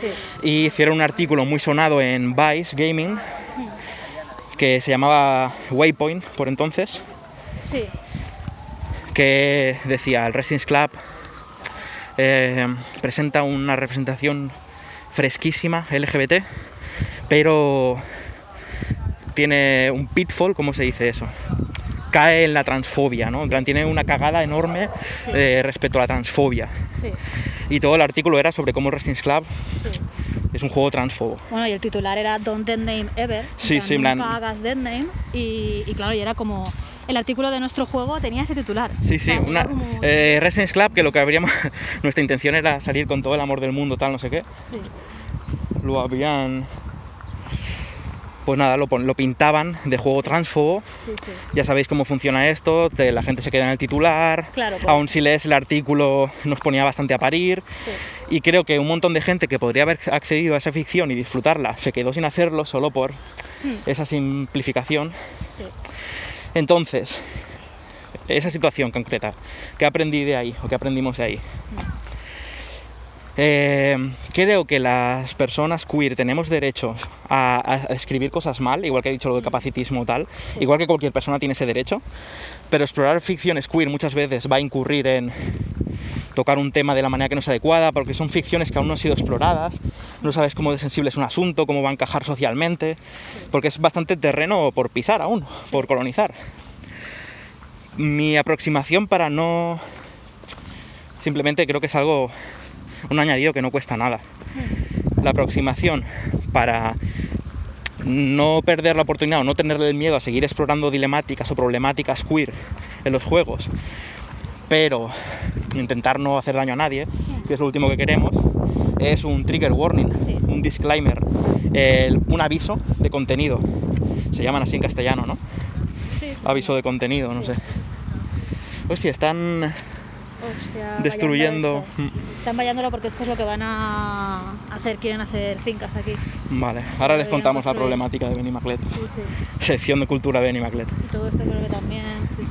Sí. Y hicieron un artículo muy sonado en Vice Gaming que se llamaba Waypoint por entonces, Sí. que decía el Wrestling Club eh, presenta una representación fresquísima LGBT, pero tiene un pitfall, ¿cómo se dice eso? Cae en la transfobia, ¿no? En plan, tiene una cagada enorme eh, respecto a la transfobia. Sí. Y todo el artículo era sobre cómo Wrestling Club Sí. es un juego transfobo. Bueno, y el titular era Don't Dead Name Ever. Sí, plan, sí, en plan- Nunca hagas Dead Name. Y, y claro, y era como. El artículo de nuestro juego tenía ese titular. Sí, sí, una como- eh, Club que lo que habríamos nuestra intención era salir con todo el amor del mundo, tal, no sé qué. Sí. Lo habían pues nada, lo, pintaban de juego transfobo. Sí, sí. Ya sabéis cómo funciona esto, te- la gente se queda en el titular. Claro, pues. Aún si lees el artículo nos ponía bastante a parir. Sí. Y creo que un montón de gente que podría haber accedido a esa ficción y disfrutarla se quedó sin hacerlo solo por esa simplificación. Sí. Entonces, esa situación concreta, ¿qué aprendí de ahí o qué aprendimos de ahí? Eh, creo que las personas queer tenemos derechos a, escribir cosas mal, igual que he dicho lo de capacitismo tal, igual que cualquier persona tiene ese derecho, pero explorar ficciones queer muchas veces va a incurrir en tocar un tema de la manera que no es adecuada, porque son ficciones que aún no han sido exploradas, no sabes cómo de sensible es un asunto, cómo va a encajar socialmente, porque es bastante terreno por pisar aún, por colonizar. Mi aproximación para no... Simplemente creo que es algo, un añadido que no cuesta nada. La aproximación para no perder la oportunidad o no tenerle el miedo a seguir explorando dilemáticas o problemáticas queer en los juegos, pero intentar no hacer daño a nadie, que es lo último que queremos, es un trigger warning, Sí. un disclaimer, el- un aviso de contenido. Se llaman así en castellano, ¿no? Sí, sí. Aviso de contenido, no sé. Hostia, están Hostia, destruyendo. esto. Están vallándolo porque esto es lo que van a hacer, quieren hacer fincas aquí. Mm, Vale, ahora les contamos la problemática de Benimaclet. Sí, sí. Sección de cultura de Benimaclet. Y todo esto creo que también, sí.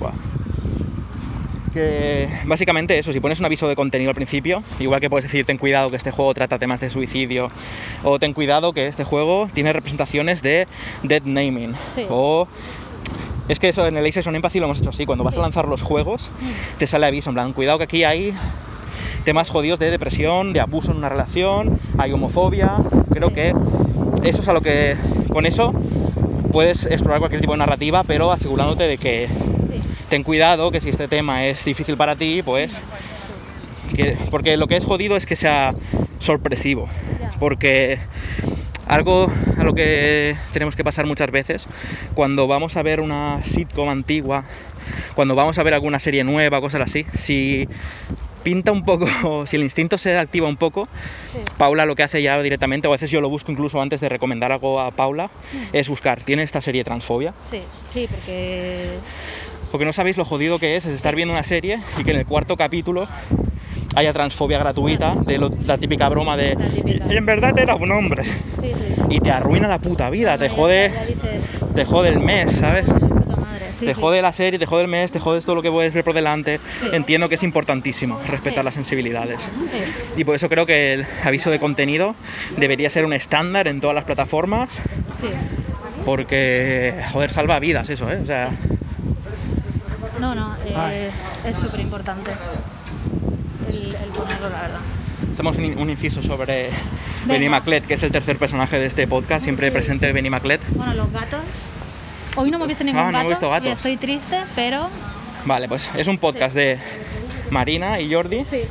Que básicamente eso, si pones un aviso de contenido al principio, igual que puedes decir ten cuidado que este juego trata temas de suicidio, o ten cuidado que este juego tiene representaciones de dead naming, Sí. o es que eso en el Aces on Empathy lo hemos hecho así, cuando vas Sí. a lanzar los juegos te sale aviso en plan, cuidado que aquí hay temas jodidos de depresión, de abuso en una relación, hay homofobia, creo Sí. que eso es a lo que con eso puedes explorar cualquier tipo de narrativa, pero asegurándote de que Sí. ten cuidado que si este tema es difícil para ti, pues... que- porque lo que es jodido es que sea sorpresivo. Porque algo a lo que tenemos que pasar muchas veces, cuando vamos a ver una sitcom antigua, cuando vamos a ver alguna serie nueva, cosas así, si pinta un poco, si el instinto se activa un poco, Sí. Paula lo que hace ya directamente, o a veces yo lo busco incluso antes de recomendar algo a Paula, es buscar, ¿tiene esta serie transfobia? Sí, sí, porque Porque no sabéis lo jodido que es, es estar viendo una serie y que en el cuarto capítulo haya transfobia gratuita, de lo- la típica broma de típica. "Y en verdad era un hombre. sí, sí. Y te arruina la puta vida, te jode, te jode el mes, ¿sabes? sí, Te sí. jode la serie, te jode el mes, te jodes todo lo que puedes ver por delante. Sí. Entiendo que es importantísimo respetar las sensibilidades. Sí, Y por eso creo que el aviso de contenido debería ser un estándar en todas las plataformas, sí. porque, joder, salva vidas eso, ¿eh? O sea, No, no, eh, es súper importante el, el ponerlo, la verdad. hacemos un, un inciso sobre Venga. Benny Maclet, que es el tercer personaje de este podcast, siempre Sí. presente Benny Maclet. Bueno, los gatos. Hoy no hemos visto ningún Ah, no gato. hemos visto gatos. y estoy triste, pero Vale, pues es un podcast Sí. de Marina y Jordi. sí,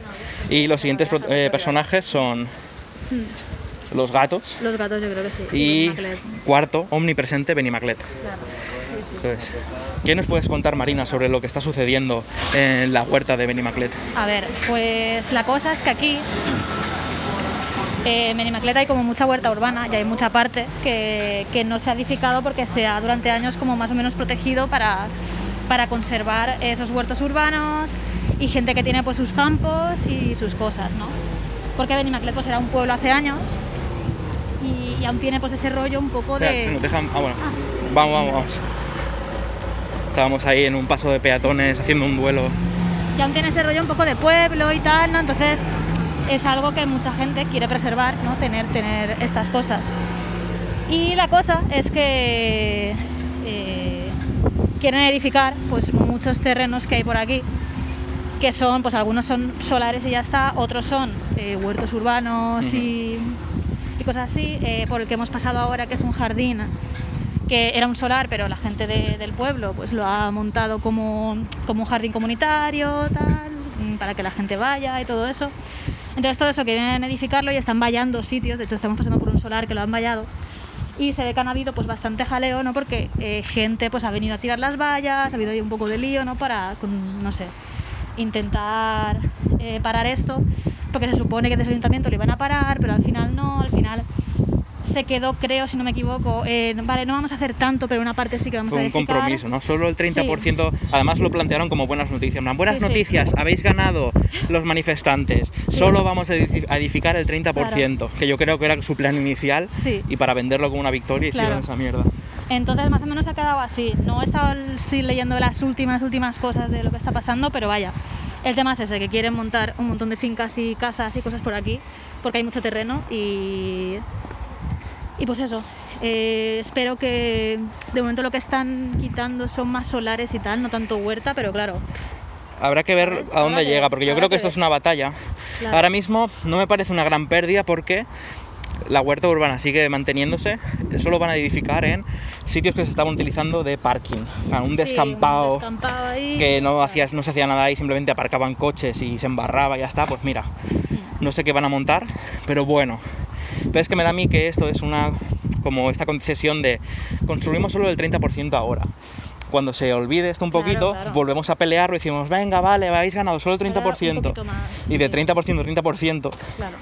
Y los siguientes eh, personajes son los gatos los gatos yo creo que sí. y Maclet, cuarto, omnipresente, Benny Maclet. claro. Entonces, ¿qué nos puedes contar, Marina, sobre lo que está sucediendo en la huerta de Benny Maclet? A ver, pues la cosa es que aquí eh, en Benimaclet hay como mucha huerta urbana y hay mucha parte que, que no se ha edificado porque se ha durante años como más o menos protegido para, para conservar esos huertos urbanos y gente que tiene pues sus campos y sus cosas, ¿no? Porque Benimaclet pues era un pueblo hace años y, y aún tiene pues ese rollo un poco Espera, de... ah, bueno. Vamos, vamos, vamos. Estábamos ahí en un paso de peatones haciendo un duelo. y aún tiene ese rollo un poco de pueblo y tal, ¿no? Entonces es algo que mucha gente quiere preservar, ¿no? Tener, tener estas cosas. Y la cosa es que eh, quieren edificar pues muchos terrenos que hay por aquí, que son, pues algunos son solares y ya está, otros son eh, huertos urbanos y, y cosas así, eh, por el que hemos pasado ahora, que es un jardín que era un solar, pero la gente de- del pueblo pues lo ha montado como, como un jardín comunitario, tal, mm, para que la gente vaya y todo eso. Entonces todo eso quieren edificarlo y están vallando sitios, de hecho estamos pasando por un solar que lo han vallado y se ve que han habido pues bastante jaleo, ¿no? Porque eh, gente pues ha venido a tirar las vallas, ha habido ahí un poco de lío, ¿no? Para, con- no sé, intentar eh, parar esto, porque se supone que desde el ayuntamiento lo iban a parar, pero al final no, al final se quedó, creo, si no me equivoco, vale, no vamos a hacer tanto, pero una parte sí que vamos Fue a un edificar. compromiso, ¿no? Solo el 30%, además lo plantearon como buenas noticias. Buenas Sí, sí. noticias, habéis ganado los manifestantes, Sí. solo vamos a edifi- a edificar el 30%, que yo creo que era su plan inicial, Sí. y para venderlo como una victoria hicieron Claro. esa mierda. Entonces más o menos ha quedado así. No he estado sí, leyendo las últimas, últimas cosas de lo que está pasando, pero vaya. El tema es ese, que quieren montar un montón de fincas y casas y cosas por aquí, porque hay mucho terreno y... Y pues eso, eh, espero que de momento lo que están quitando son más solares y tal, no tanto huerta, pero claro, Habrá que ver ¿Sabes? a dónde Habrá llega, porque yo creo que que esto ver. es una batalla. Claro. Ahora mismo no me parece una gran pérdida porque la huerta urbana sigue manteniéndose, solo van a edificar en sitios que se estaban utilizando de parking, sí, un descampado ahí. que no, hacías, no se hacía nada ahí, simplemente aparcaban coches y se embarraba y ya está, pues mira, no sé qué van a montar, pero bueno. Pero es que me da a mí que esto es una, como esta concesión de construimos solo el 30% ahora. Cuando se olvide esto un Claro, poquito, claro. volvemos a pelearlo y decimos, venga, vale, habéis ganado solo el Ahora un 30%. poquito más, Y de sí. 30% a 30%, Claro.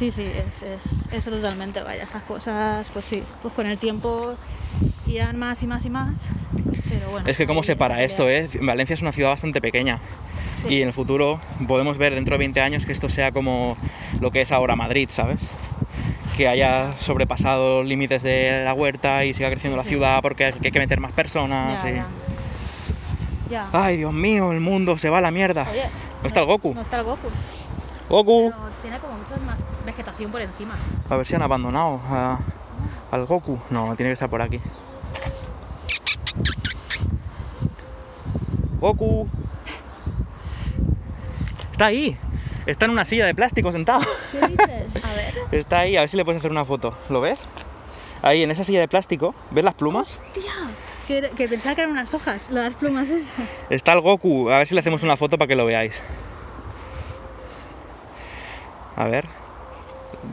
Sí, sí, es, es- eso totalmente, vaya, estas cosas, pues sí, pues con el tiempo irán más y más y más, pero bueno. es que cómo se para esto, ¿eh? Valencia es una ciudad bastante pequeña. Sí. Y en el futuro podemos ver dentro de 20 años que esto sea como lo que es ahora Madrid, ¿sabes? Que haya sobrepasado los límites de la huerta y siga creciendo la ciudad porque hay que meter más personas. Ya, y- ya. Ya. Ay, Dios mío, el mundo se va a la mierda. Oye, ¿No está el Goku? No está el Goku. Goku. Pero tiene como mucha más vegetación por encima. A ver si han abandonado a- al Goku. No, tiene que estar por aquí. Goku. Está ahí. Está en una silla de plástico sentado. ¿Qué dices? A ver. Está ahí, a ver si le puedes hacer una foto. ¿Lo ves? Ahí, en esa silla de plástico. ¿Ves las plumas? Hostia. Que, que pensaba que eran unas hojas, las plumas esas. Está el Goku. A ver si le hacemos una foto para que lo veáis. A ver.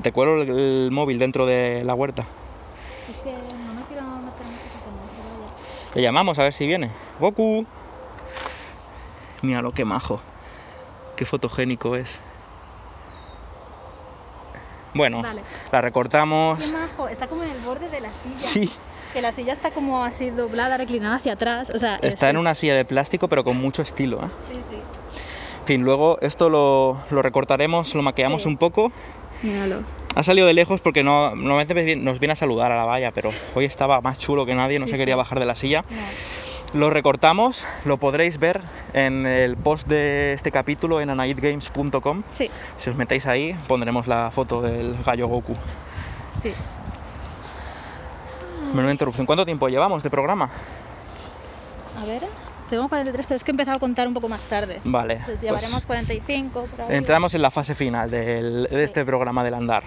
Te cuelo el, el móvil dentro de la huerta. Es que no me quiero meter mucho. Le llamamos a ver si viene. Goku. Mira lo que majo. Qué fotogénico es. Bueno, Vale. la Qué recortamos. majo, está como en el borde de la silla. Sí, Que la silla está como así doblada, reclinada hacia atrás. O sea, está en una silla de plástico pero con mucho estilo. ¿eh? Sí, sí. En fin, luego esto lo, lo recortaremos, lo maquillamos Sí. un poco. Míralo. Ha salido de lejos porque no, normalmente nos viene a saludar a la valla, pero hoy estaba más chulo que nadie, no Sí, se quería sí. bajar de la silla. No. Lo recortamos, lo podréis ver en el post de este capítulo en anaidgames.com. Sí, Si os metéis ahí, pondremos la foto del gallo Goku. sí. Menuda interrupción. ¿Cuánto tiempo llevamos de programa? A ver. Tengo 43, pero es que he empezado a contar un poco más tarde. Vale. Entonces, pues Llevaremos 45 por ahí. entramos en la fase final del- de este programa del andar.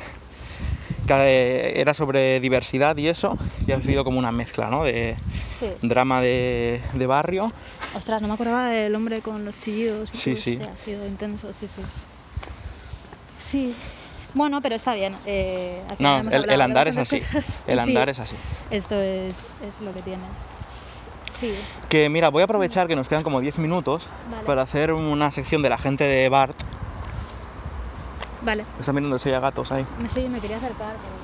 Que eh, era sobre diversidad y eso, y ha sido como una mezcla, ¿no? De Sí. drama de, de barrio. Ostras, no me acordaba del hombre con los chillidos. y Sí, sí. hostia, Ha sido intenso, sí, sí. Sí. Bueno, pero está bien. eh, No, el, andar es así. cosas. El Sí, andar es así. Esto es, es lo que tiene. Sí. Que mira, voy a aprovechar que nos quedan como 10 minutos Vale. para hacer una sección de la gente de Bart. Vale. Están mirando si hay gatos ahí. Sí, me quería acercar, pero.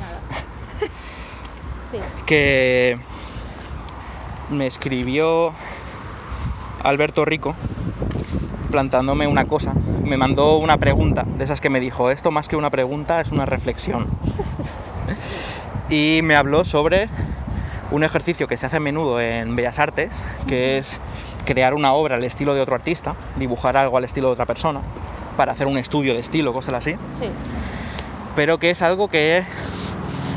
Nada. Sí. que me escribió Alberto Rico plantándome una cosa. Me mandó una pregunta, de esas que me dijo, esto más que una pregunta es una reflexión. y me habló sobre un ejercicio que se hace a menudo en Bellas Artes, que es crear una obra al estilo de otro artista, dibujar algo al estilo de otra persona, para hacer un estudio de estilo, cosas así Sí. pero que es algo que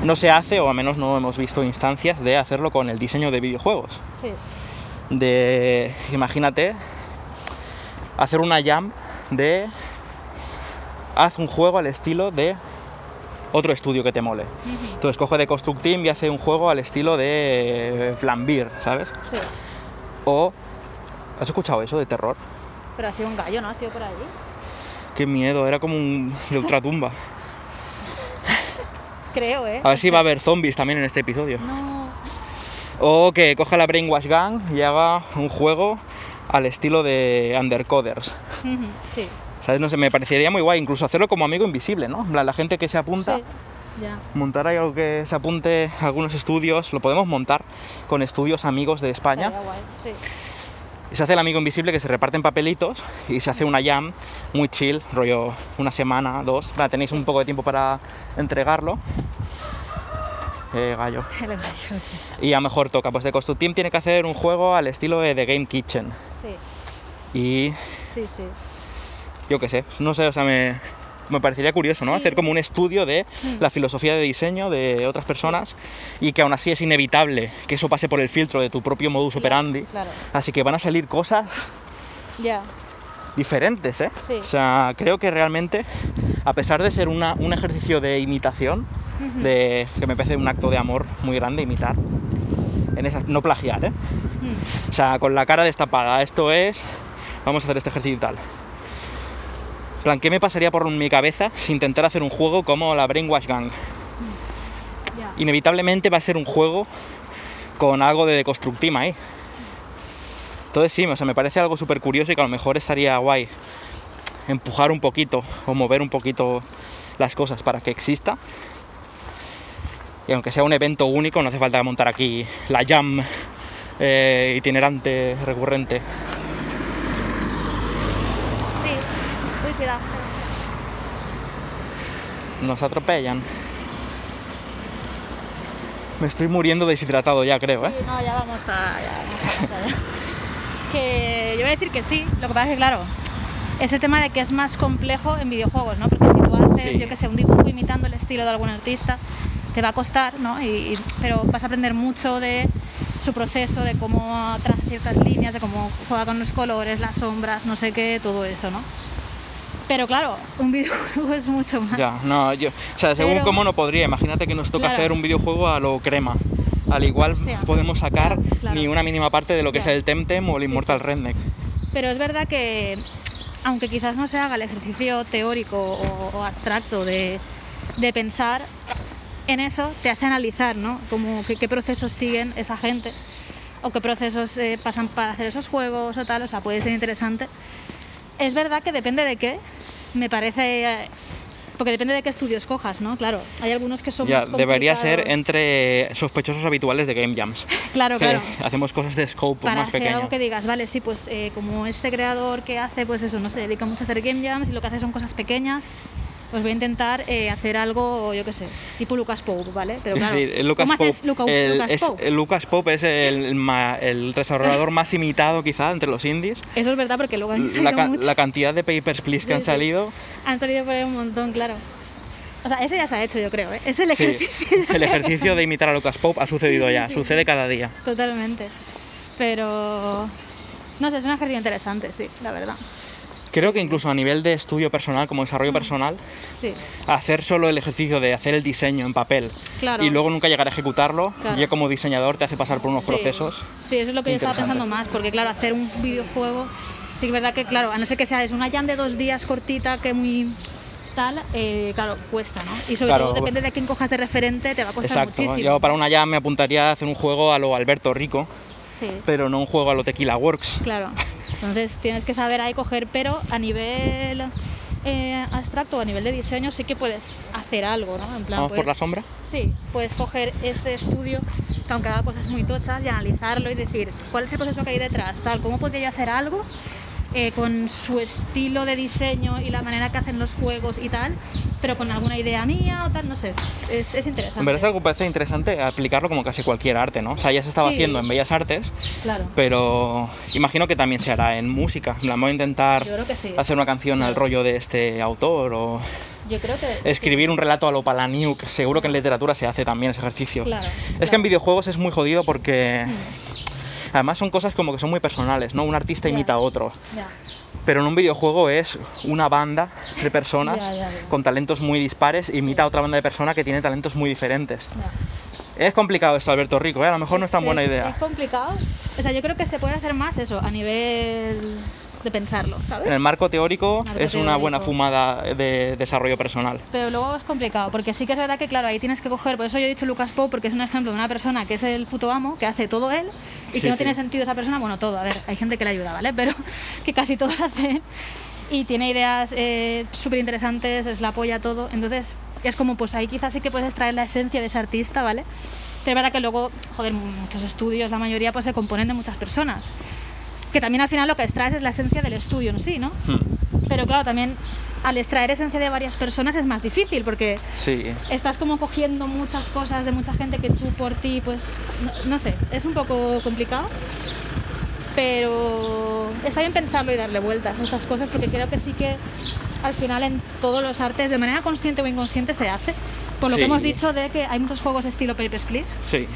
no se hace, o al menos no hemos visto instancias de hacerlo con el diseño de videojuegos. Sí. De, imagínate, hacer una jam de haz un juego al estilo de otro estudio que te mole. Entonces coge de Construct Team y hace un juego al estilo de Flambir, ¿sabes? Sí. O ¿Has escuchado eso de terror? Pero ha sido un gallo, ¿no? Ha sido por ahí. Qué miedo, era como un de ultratumba. Creo, ¿eh? A ver si va a haber zombies también en este episodio. No. O que coja la Brainwash Gang y haga un juego al estilo de Undercoders. Sí. ¿Sabes? No sé, me parecería muy guay incluso hacerlo como amigo invisible, ¿no? Plan, La gente que se apunta, Sí. Montar ahí algo que se apunte a algunos estudios, lo podemos montar con estudios amigos de España. Guay, sí. Y se hace el amigo invisible que se reparten papelitos y se hace una jam muy chill, rollo una semana, dos. Tenéis un poco de tiempo para entregarlo. Eh, gallo. El gallo. Y a lo mejor toca, pues de Construct Team tiene que hacer un juego al estilo de The Game Kitchen. Sí, Y sí, sí. Yo qué sé, no sé, o sea, me, me parecería curioso, ¿no? Sí. Hacer como un estudio de la filosofía de diseño de otras personas y que aún así es inevitable que eso pase por el filtro de tu propio modus operandi. Claro. Así que van a salir cosas Ya. diferentes, ¿eh? Sí. O sea, creo que realmente, a pesar de ser una- un ejercicio de imitación, de que me parece un acto de amor muy grande imitar, en esa, no plagiar, ¿eh? Mm. O sea, con la cara destapada, esto es, vamos a hacer este ejercicio y tal. En plan, ¿qué me pasaría por mi cabeza si intentar hacer un juego como la Brainwash Gang? Inevitablemente va a ser un juego con algo de deconstructima ahí. Entonces sí, o sea, me parece algo súper curioso y que a lo mejor estaría guay empujar un poquito o mover un poquito las cosas para que exista. Y aunque sea un evento único, no hace falta montar aquí la jam eh, itinerante, recurrente. Nos atropellan. Me estoy muriendo deshidratado ya, creo, ¿eh? Sí, no, ya vamos para ya vamos para allá. Que yo voy a decir que sí, lo que pasa es que, claro, es el tema de que es más complejo en videojuegos, ¿no? Porque si tú haces, Sí. yo que sé, un dibujo imitando el estilo de algún artista, te va a costar, ¿no? Y, y- pero vas a aprender mucho de su proceso, de cómo traza ciertas líneas, de cómo juega con los colores, las sombras, no sé qué, todo eso, ¿no? Pero claro, un videojuego es mucho más. Ya, no, yo, o sea, según Pero- cómo no podría, imagínate que nos toca Claro. hacer un videojuego a lo crema. Al igual Hostia. podemos sacar Claro. ni una mínima parte de lo que es el Temtem o el Sí, Immortal sí. Redneck. Pero es verdad que, aunque quizás no se haga el ejercicio teórico o, o abstracto de, de pensar, en eso te hace analizar, ¿no? Como que- qué procesos siguen esa gente o qué procesos eh, pasan para hacer esos juegos o tal, o sea, puede ser interesante. Es verdad que depende de qué, me parece... eh, porque depende de qué estudio escojas, ¿no? Claro, hay algunos que son Ya, más debería ser entre sospechosos habituales de Game Jams. Claro, que claro. hacemos cosas de scope para más pequeño. algo que digas, vale, sí, pues eh, como este creador que hace, pues eso, no se dedica mucho a hacer game jams y lo que hace son cosas pequeñas, pues voy a intentar eh, hacer algo, yo qué sé, tipo Lucas Pope, ¿vale? Pero claro, Es decir, el Lucas ¿cómo Pope, haces Luca- el, Lucas es- Pope? el Lucas Pope es el, ma- el desarrollador más imitado quizá entre los indies. Eso es verdad porque luego han La, salido ca- muchos. la cantidad de Papers, Please que Sí, han salido. Han salido por ahí un montón, claro. O sea, ese ya se ha hecho, yo creo, ¿eh? Es el Sí, ejercicio. el ejercicio de imitar a Lucas Pope ha sucedido ya, sucede cada día. Totalmente. Pero... No sé, es un ejercicio interesante, sí, la verdad. Creo que incluso a nivel de estudio personal, como Mm. desarrollo personal, Sí, hacer solo el ejercicio de hacer el diseño en papel Claro. y luego nunca llegar a ejecutarlo, Claro. ya como diseñador te hace pasar por unos Sí. procesos. Sí, eso es lo que yo estaba pensando más, porque claro, hacer un videojuego, sí que es verdad que, claro, a no ser que sea es una jam de dos días cortita, que muy tal, eh, claro, cuesta, ¿no? Y sobre Claro. todo depende de quién cojas de referente, te va a costar Exacto. muchísimo. Yo para una ya me apuntaría a hacer un juego a lo Alberto Rico, Sí, pero no un juego a lo Tequila Works. claro. Entonces tienes que saber ahí coger, pero a nivel eh, abstracto o a nivel de diseño sí que puedes hacer algo, ¿no? En plan, Vamos por la puedes- sombra. Sí, puedes coger ese estudio que aunque haga cosas muy tochas y analizarlo y decir cuál es el proceso que hay detrás, tal, cómo podría yo hacer algo eh, con su estilo de diseño y la manera que hacen los juegos y tal, pero con alguna idea mía o tal, no sé, es, es interesante. En verdad es algo que parece interesante aplicarlo como casi cualquier arte, ¿no? O sea, ya se estaba Sí. haciendo en Bellas Artes, Claro. pero imagino que también se hará en música. Plan, voy a intentar Yo creo que sí. hacer una canción al rollo de este autor o Yo creo que escribir un relato a lo Palaniuk. Seguro que en literatura se hace también ese ejercicio. Claro, es que en videojuegos es muy jodido porque además son cosas como que son muy personales, ¿no? Un artista imita a otro. Pero en un videojuego es una banda de personas con talentos muy dispares imita a otra banda de personas que tiene talentos muy diferentes. Es complicado esto, Alberto Rico, ¿eh? a lo mejor no es tan buena idea. Es complicado. O sea, yo creo que se puede hacer más eso a nivel de pensarlo, ¿sabes? En el marco teórico Marco es una buena fumada de desarrollo personal. Pero luego es complicado, porque sí que es verdad que, claro, ahí tienes que coger, por eso yo he dicho Lucas Pope, porque es un ejemplo de una persona que es el puto amo, que hace todo él, y Sí, que no sí. tiene sentido esa persona, bueno, todo, a ver, hay gente que le ayuda, ¿vale? Pero que casi todo lo hace y tiene ideas eh, súper interesantes, es la apoya todo, entonces es como, pues ahí quizás sí que puedes extraer la esencia de ese artista, ¿vale? Pero es verdad que luego, joder, muchos estudios, la mayoría, pues se componen de muchas personas. Que también al final lo que extraes es la esencia del estudio en sí, ¿no? Hmm, Pero claro, también al extraer esencia de varias personas es más difícil porque Sí, estás como cogiendo muchas cosas de mucha gente que tú por ti, pues no, no sé, es un poco complicado. Pero está bien pensarlo y darle vueltas a estas cosas porque creo que sí que al final en todos los artes, de manera consciente o inconsciente, se hace. Por lo Sí. que hemos dicho de que hay muchos juegos estilo Papers, Please. sí.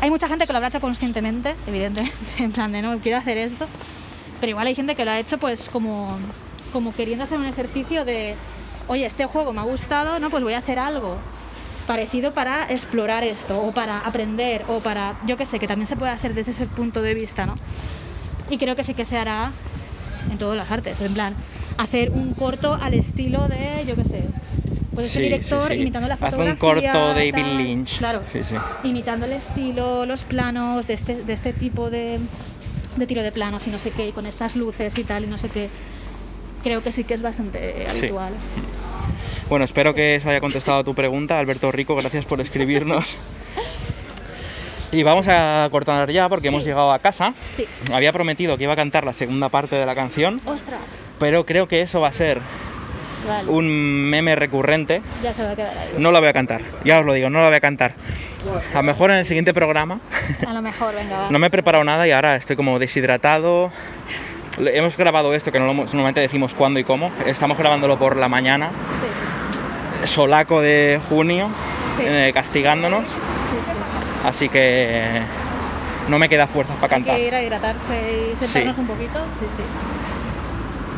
Hay mucha gente que lo habrá hecho conscientemente, evidentemente, en plan de no quiero hacer esto, pero igual hay gente que lo ha hecho pues como, como queriendo hacer un ejercicio de, oye, este juego me ha gustado, no, pues voy a hacer algo parecido para explorar esto, o para aprender, o para, yo qué sé, que también se puede hacer desde ese punto de vista, ¿no? Y creo que sí que se hará en todas las artes, en plan, hacer un corto al estilo de, yo qué sé, pues ese Sí, director sí, sí. imitando la Haz fotografía. un corto David tal. Lynch. Claro, imitando el estilo, los planos de este, de este tipo de, de tiro de planos y no sé qué, y con estas luces y tal y no sé qué. Creo que sí que es bastante habitual. Bueno, espero que eso haya contestado a tu pregunta, Alberto Rico. Gracias por escribirnos. Y vamos a cortar ya porque hemos llegado a casa. Sí. Había prometido que iba a cantar la segunda parte de la canción. ¡Ostras! Pero creo que eso va a ser Vale. un meme recurrente. Ya se va a quedar ahí. No la voy a cantar, ya os lo digo, no la voy a cantar. A lo mejor en el siguiente programa A lo mejor, venga, va. no me he preparado nada y ahora estoy como deshidratado. Hemos grabado esto que no lo hemos- normalmente decimos cuándo y cómo. Estamos grabándolo por la mañana, Sí, solaco de junio, Sí. eh, castigándonos. sí, sí. Así que no me queda fuerzas para Hay cantar. que ir a hidratarse y sentarnos un poquito. Sí, sí.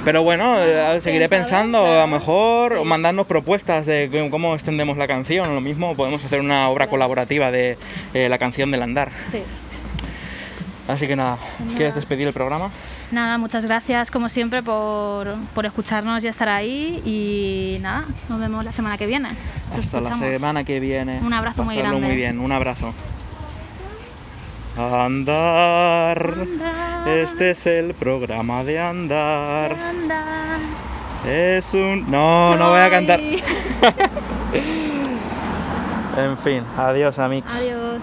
Pero bueno, eh, seguiré pensando, a lo mejor, o mandarnos propuestas de cómo- extendemos la canción. Lo mismo, podemos hacer una obra colaborativa de eh, la canción del andar. sí. Así que nada, ¿quieres despedir el programa? Nada, muchas gracias como siempre por, por escucharnos y estar ahí. Y nada, nos vemos la semana que viene. Nos Hasta la semana que viene. Un abrazo muy grande. muy bien, un abrazo. Andar. Andar. Este es el programa de andar. Anda. Es un. No, no voy a cantar. En fin, adiós, amigos. Adiós.